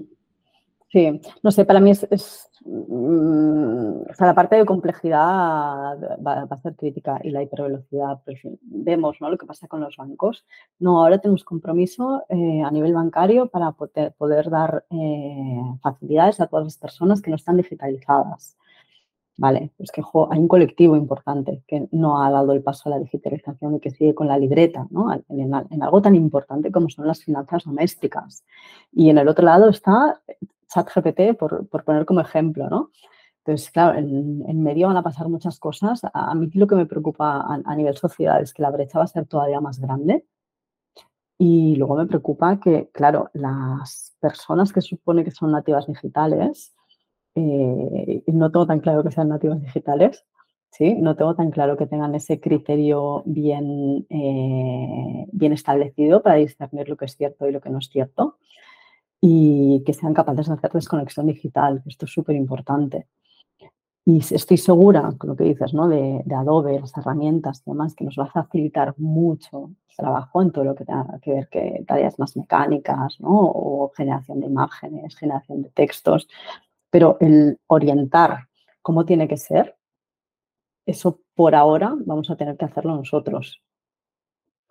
Sí, no sé, para mí es, mm, o sea, la parte de complejidad va, a ser crítica y la hipervelocidad, vemos ¿no? lo que pasa con los bancos. No, ahora tenemos compromiso eh, a nivel bancario para poder, poder dar eh, facilidades a todas las personas que no están digitalizadas. Vale, es que hay un colectivo importante que no ha dado el paso a la digitalización y que sigue con la libreta, ¿no? En, algo tan importante como son las finanzas domésticas. Y en el otro lado está ChatGPT, por, por poner como ejemplo, ¿no? Entonces, claro, en, medio van a pasar muchas cosas. A, mí lo que me preocupa a, nivel social es que la brecha va a ser todavía más grande. Y luego me preocupa que, claro, las personas que supone que son nativas digitales, eh, no tengo tan claro que sean nativas digitales, ¿sí? No tengo tan claro que tengan ese criterio bien, eh, bien establecido para discernir lo que es cierto y lo que no es cierto y que sean capaces de hacer desconexión digital. Esto es súper importante. Y estoy segura, con lo que dices, ¿no? De, Adobe, las herramientas y demás, que nos va a facilitar mucho trabajo en todo lo que tenga que ver con tareas más mecánicas, ¿no? O generación de imágenes, generación de textos. Pero el orientar cómo tiene que ser, eso por ahora vamos a tener que hacerlo nosotros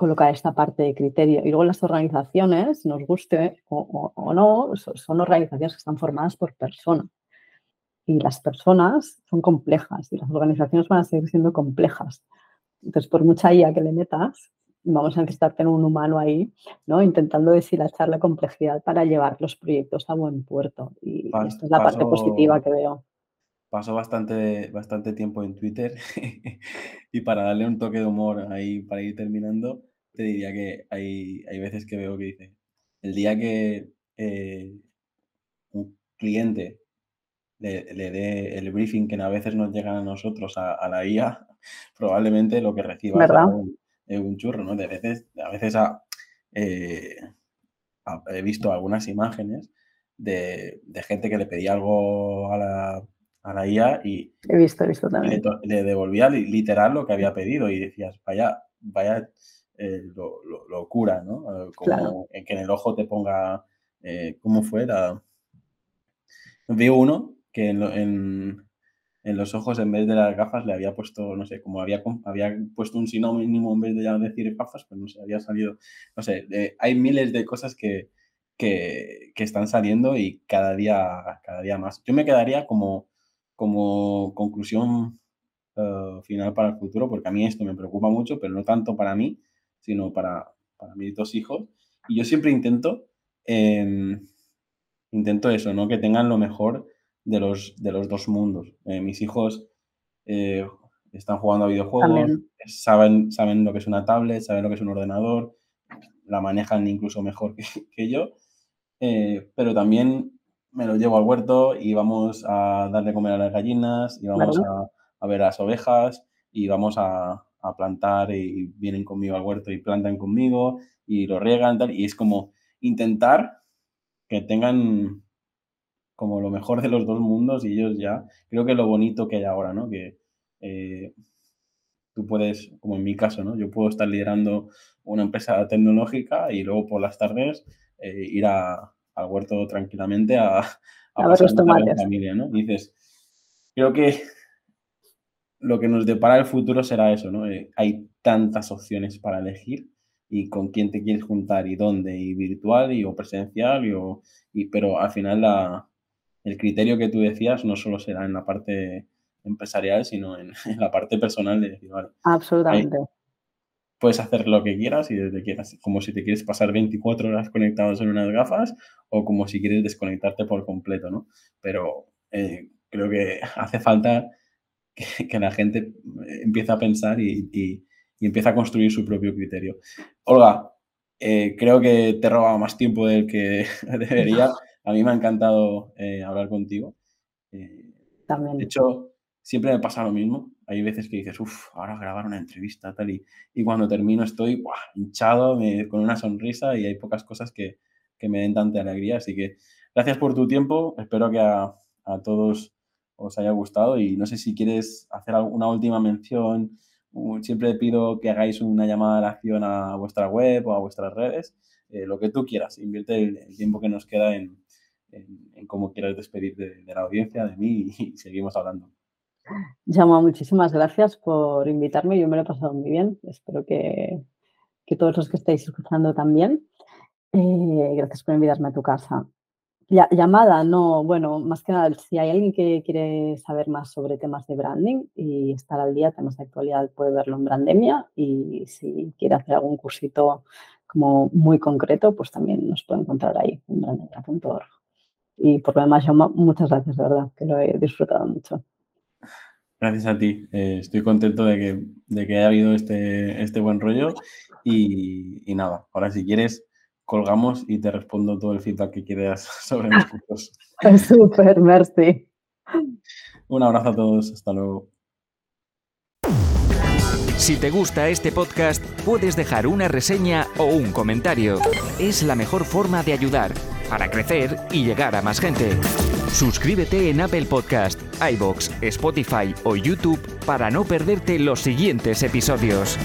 colocar esta parte de criterio. Y luego las organizaciones, nos guste o, no, son organizaciones que están formadas por personas. Y las personas son complejas y las organizaciones van a seguir siendo complejas. Entonces, por mucha IA que le metas, vamos a necesitar tener un humano ahí, ¿no? Intentando deshilachar la complejidad para llevar los proyectos a buen puerto. Y esta es la parte positiva que veo. Paso bastante, bastante tiempo en Twitter y para darle un toque de humor ahí, para ir terminando, te diría que hay, hay veces que veo que dice, el día que eh, un cliente le, dé el briefing que a veces nos llegan a nosotros a, la IA, probablemente lo que reciba es un, churro, ¿no? De veces, a veces eh, he visto algunas imágenes de, gente que le pedía algo a la, a la IA y he visto, he visto también. Le, devolvía literal lo que había pedido y decías, vaya, vaya eh, locura, ¿no? Eh, como en que en el ojo te ponga, eh, ¿cómo fue? La... Vi uno que en, en, los ojos en vez de las gafas le había puesto, no sé, como había, había puesto un sinónimo en vez de ya decir gafas, pues no sé, había salido, no sé, hay miles de cosas que, que, que, están saliendo y cada día, cada día más. Yo me quedaría como como conclusión eh, final para el futuro, porque a mí esto me preocupa mucho, pero no tanto para mí, sino para, para mis dos hijos. Y yo siempre intento, em, intento eso, ¿no? Que tengan lo mejor de los, de los dos mundos. Eh, mis hijos eh, están jugando a videojuegos, saben, saben lo que es una tablet, saben lo que es un ordenador, la manejan incluso mejor que, que yo, pero también me lo llevo al huerto y vamos a darle comer a las gallinas y vamos a, ver a las ovejas y vamos a, plantar y vienen conmigo al huerto y plantan conmigo y lo riegan tal, y es como intentar que tengan como lo mejor de los dos mundos y ellos ya, creo que lo bonito que hay ahora, ¿no? Que eh, tú puedes, como en mi caso, ¿no? Yo puedo estar liderando una empresa tecnológica y luego por las tardes eh, ir a, al huerto tranquilamente a, a, a ver los tomates. familia, ¿no? dices, creo que lo que nos depara el futuro será eso, ¿no? Eh, hay tantas opciones para elegir y con quién te quieres juntar y dónde, y virtual y o presencial, y, o, y pero al final la, el criterio que tú decías no solo será en la parte empresarial, sino en, la parte personal de decir, vale. Absolutamente puedes hacer lo que quieras y desde quieras, como si te quieres pasar 24 horas conectados en unas gafas o como si quieres desconectarte por completo, ¿no? Pero eh, creo que hace falta que, la gente empiece a pensar y, y, empiece a construir su propio criterio. Olga, eh, creo que te he robado más tiempo del que debería. A mí me ha encantado eh, hablar contigo. También. De hecho, siempre me pasa lo mismo. Hay veces que dices, uff, ahora grabar una entrevista, tal, y, y cuando termino estoy hinchado, con una sonrisa y hay pocas cosas que, que, me den tanta alegría. Así que gracias por tu tiempo, espero que a, a todos os haya gustado y no sé si quieres hacer una última mención. Siempre pido que hagáis una llamada de acción a vuestra web o a vuestras redes, eh, lo que tú quieras. Invierte el, tiempo que nos queda en, en, cómo quieras despedir de, de, la audiencia, de mí y seguimos hablando. Llama, muchísimas gracias por invitarme. Yo me lo he pasado muy bien. Espero que, que todos los que estáis escuchando también. Eh, gracias por invitarme a tu casa. Llamada, no, bueno, más que nada, si hay alguien que quiere saber más sobre temas de branding y estar al día, temas de actualidad, puede verlo en Brandemia y si quiere hacer algún cursito como muy concreto, pues también nos puede encontrar ahí en brandemia.org. Y por lo demás, muchas gracias, de verdad, que lo he disfrutado mucho. Gracias a ti. Eh, estoy contento de que, de que haya habido este, este buen rollo. Y, y, nada, ahora si quieres, colgamos y te respondo todo el feedback que quieras sobre mis cursos. Súper, merci. Un abrazo a todos. Hasta luego. Si te gusta este podcast, puedes dejar una reseña o un comentario. Es la mejor forma de ayudar para crecer y llegar a más gente. Suscríbete en Apple Podcast, iBox, Spotify o YouTube para no perderte los siguientes episodios.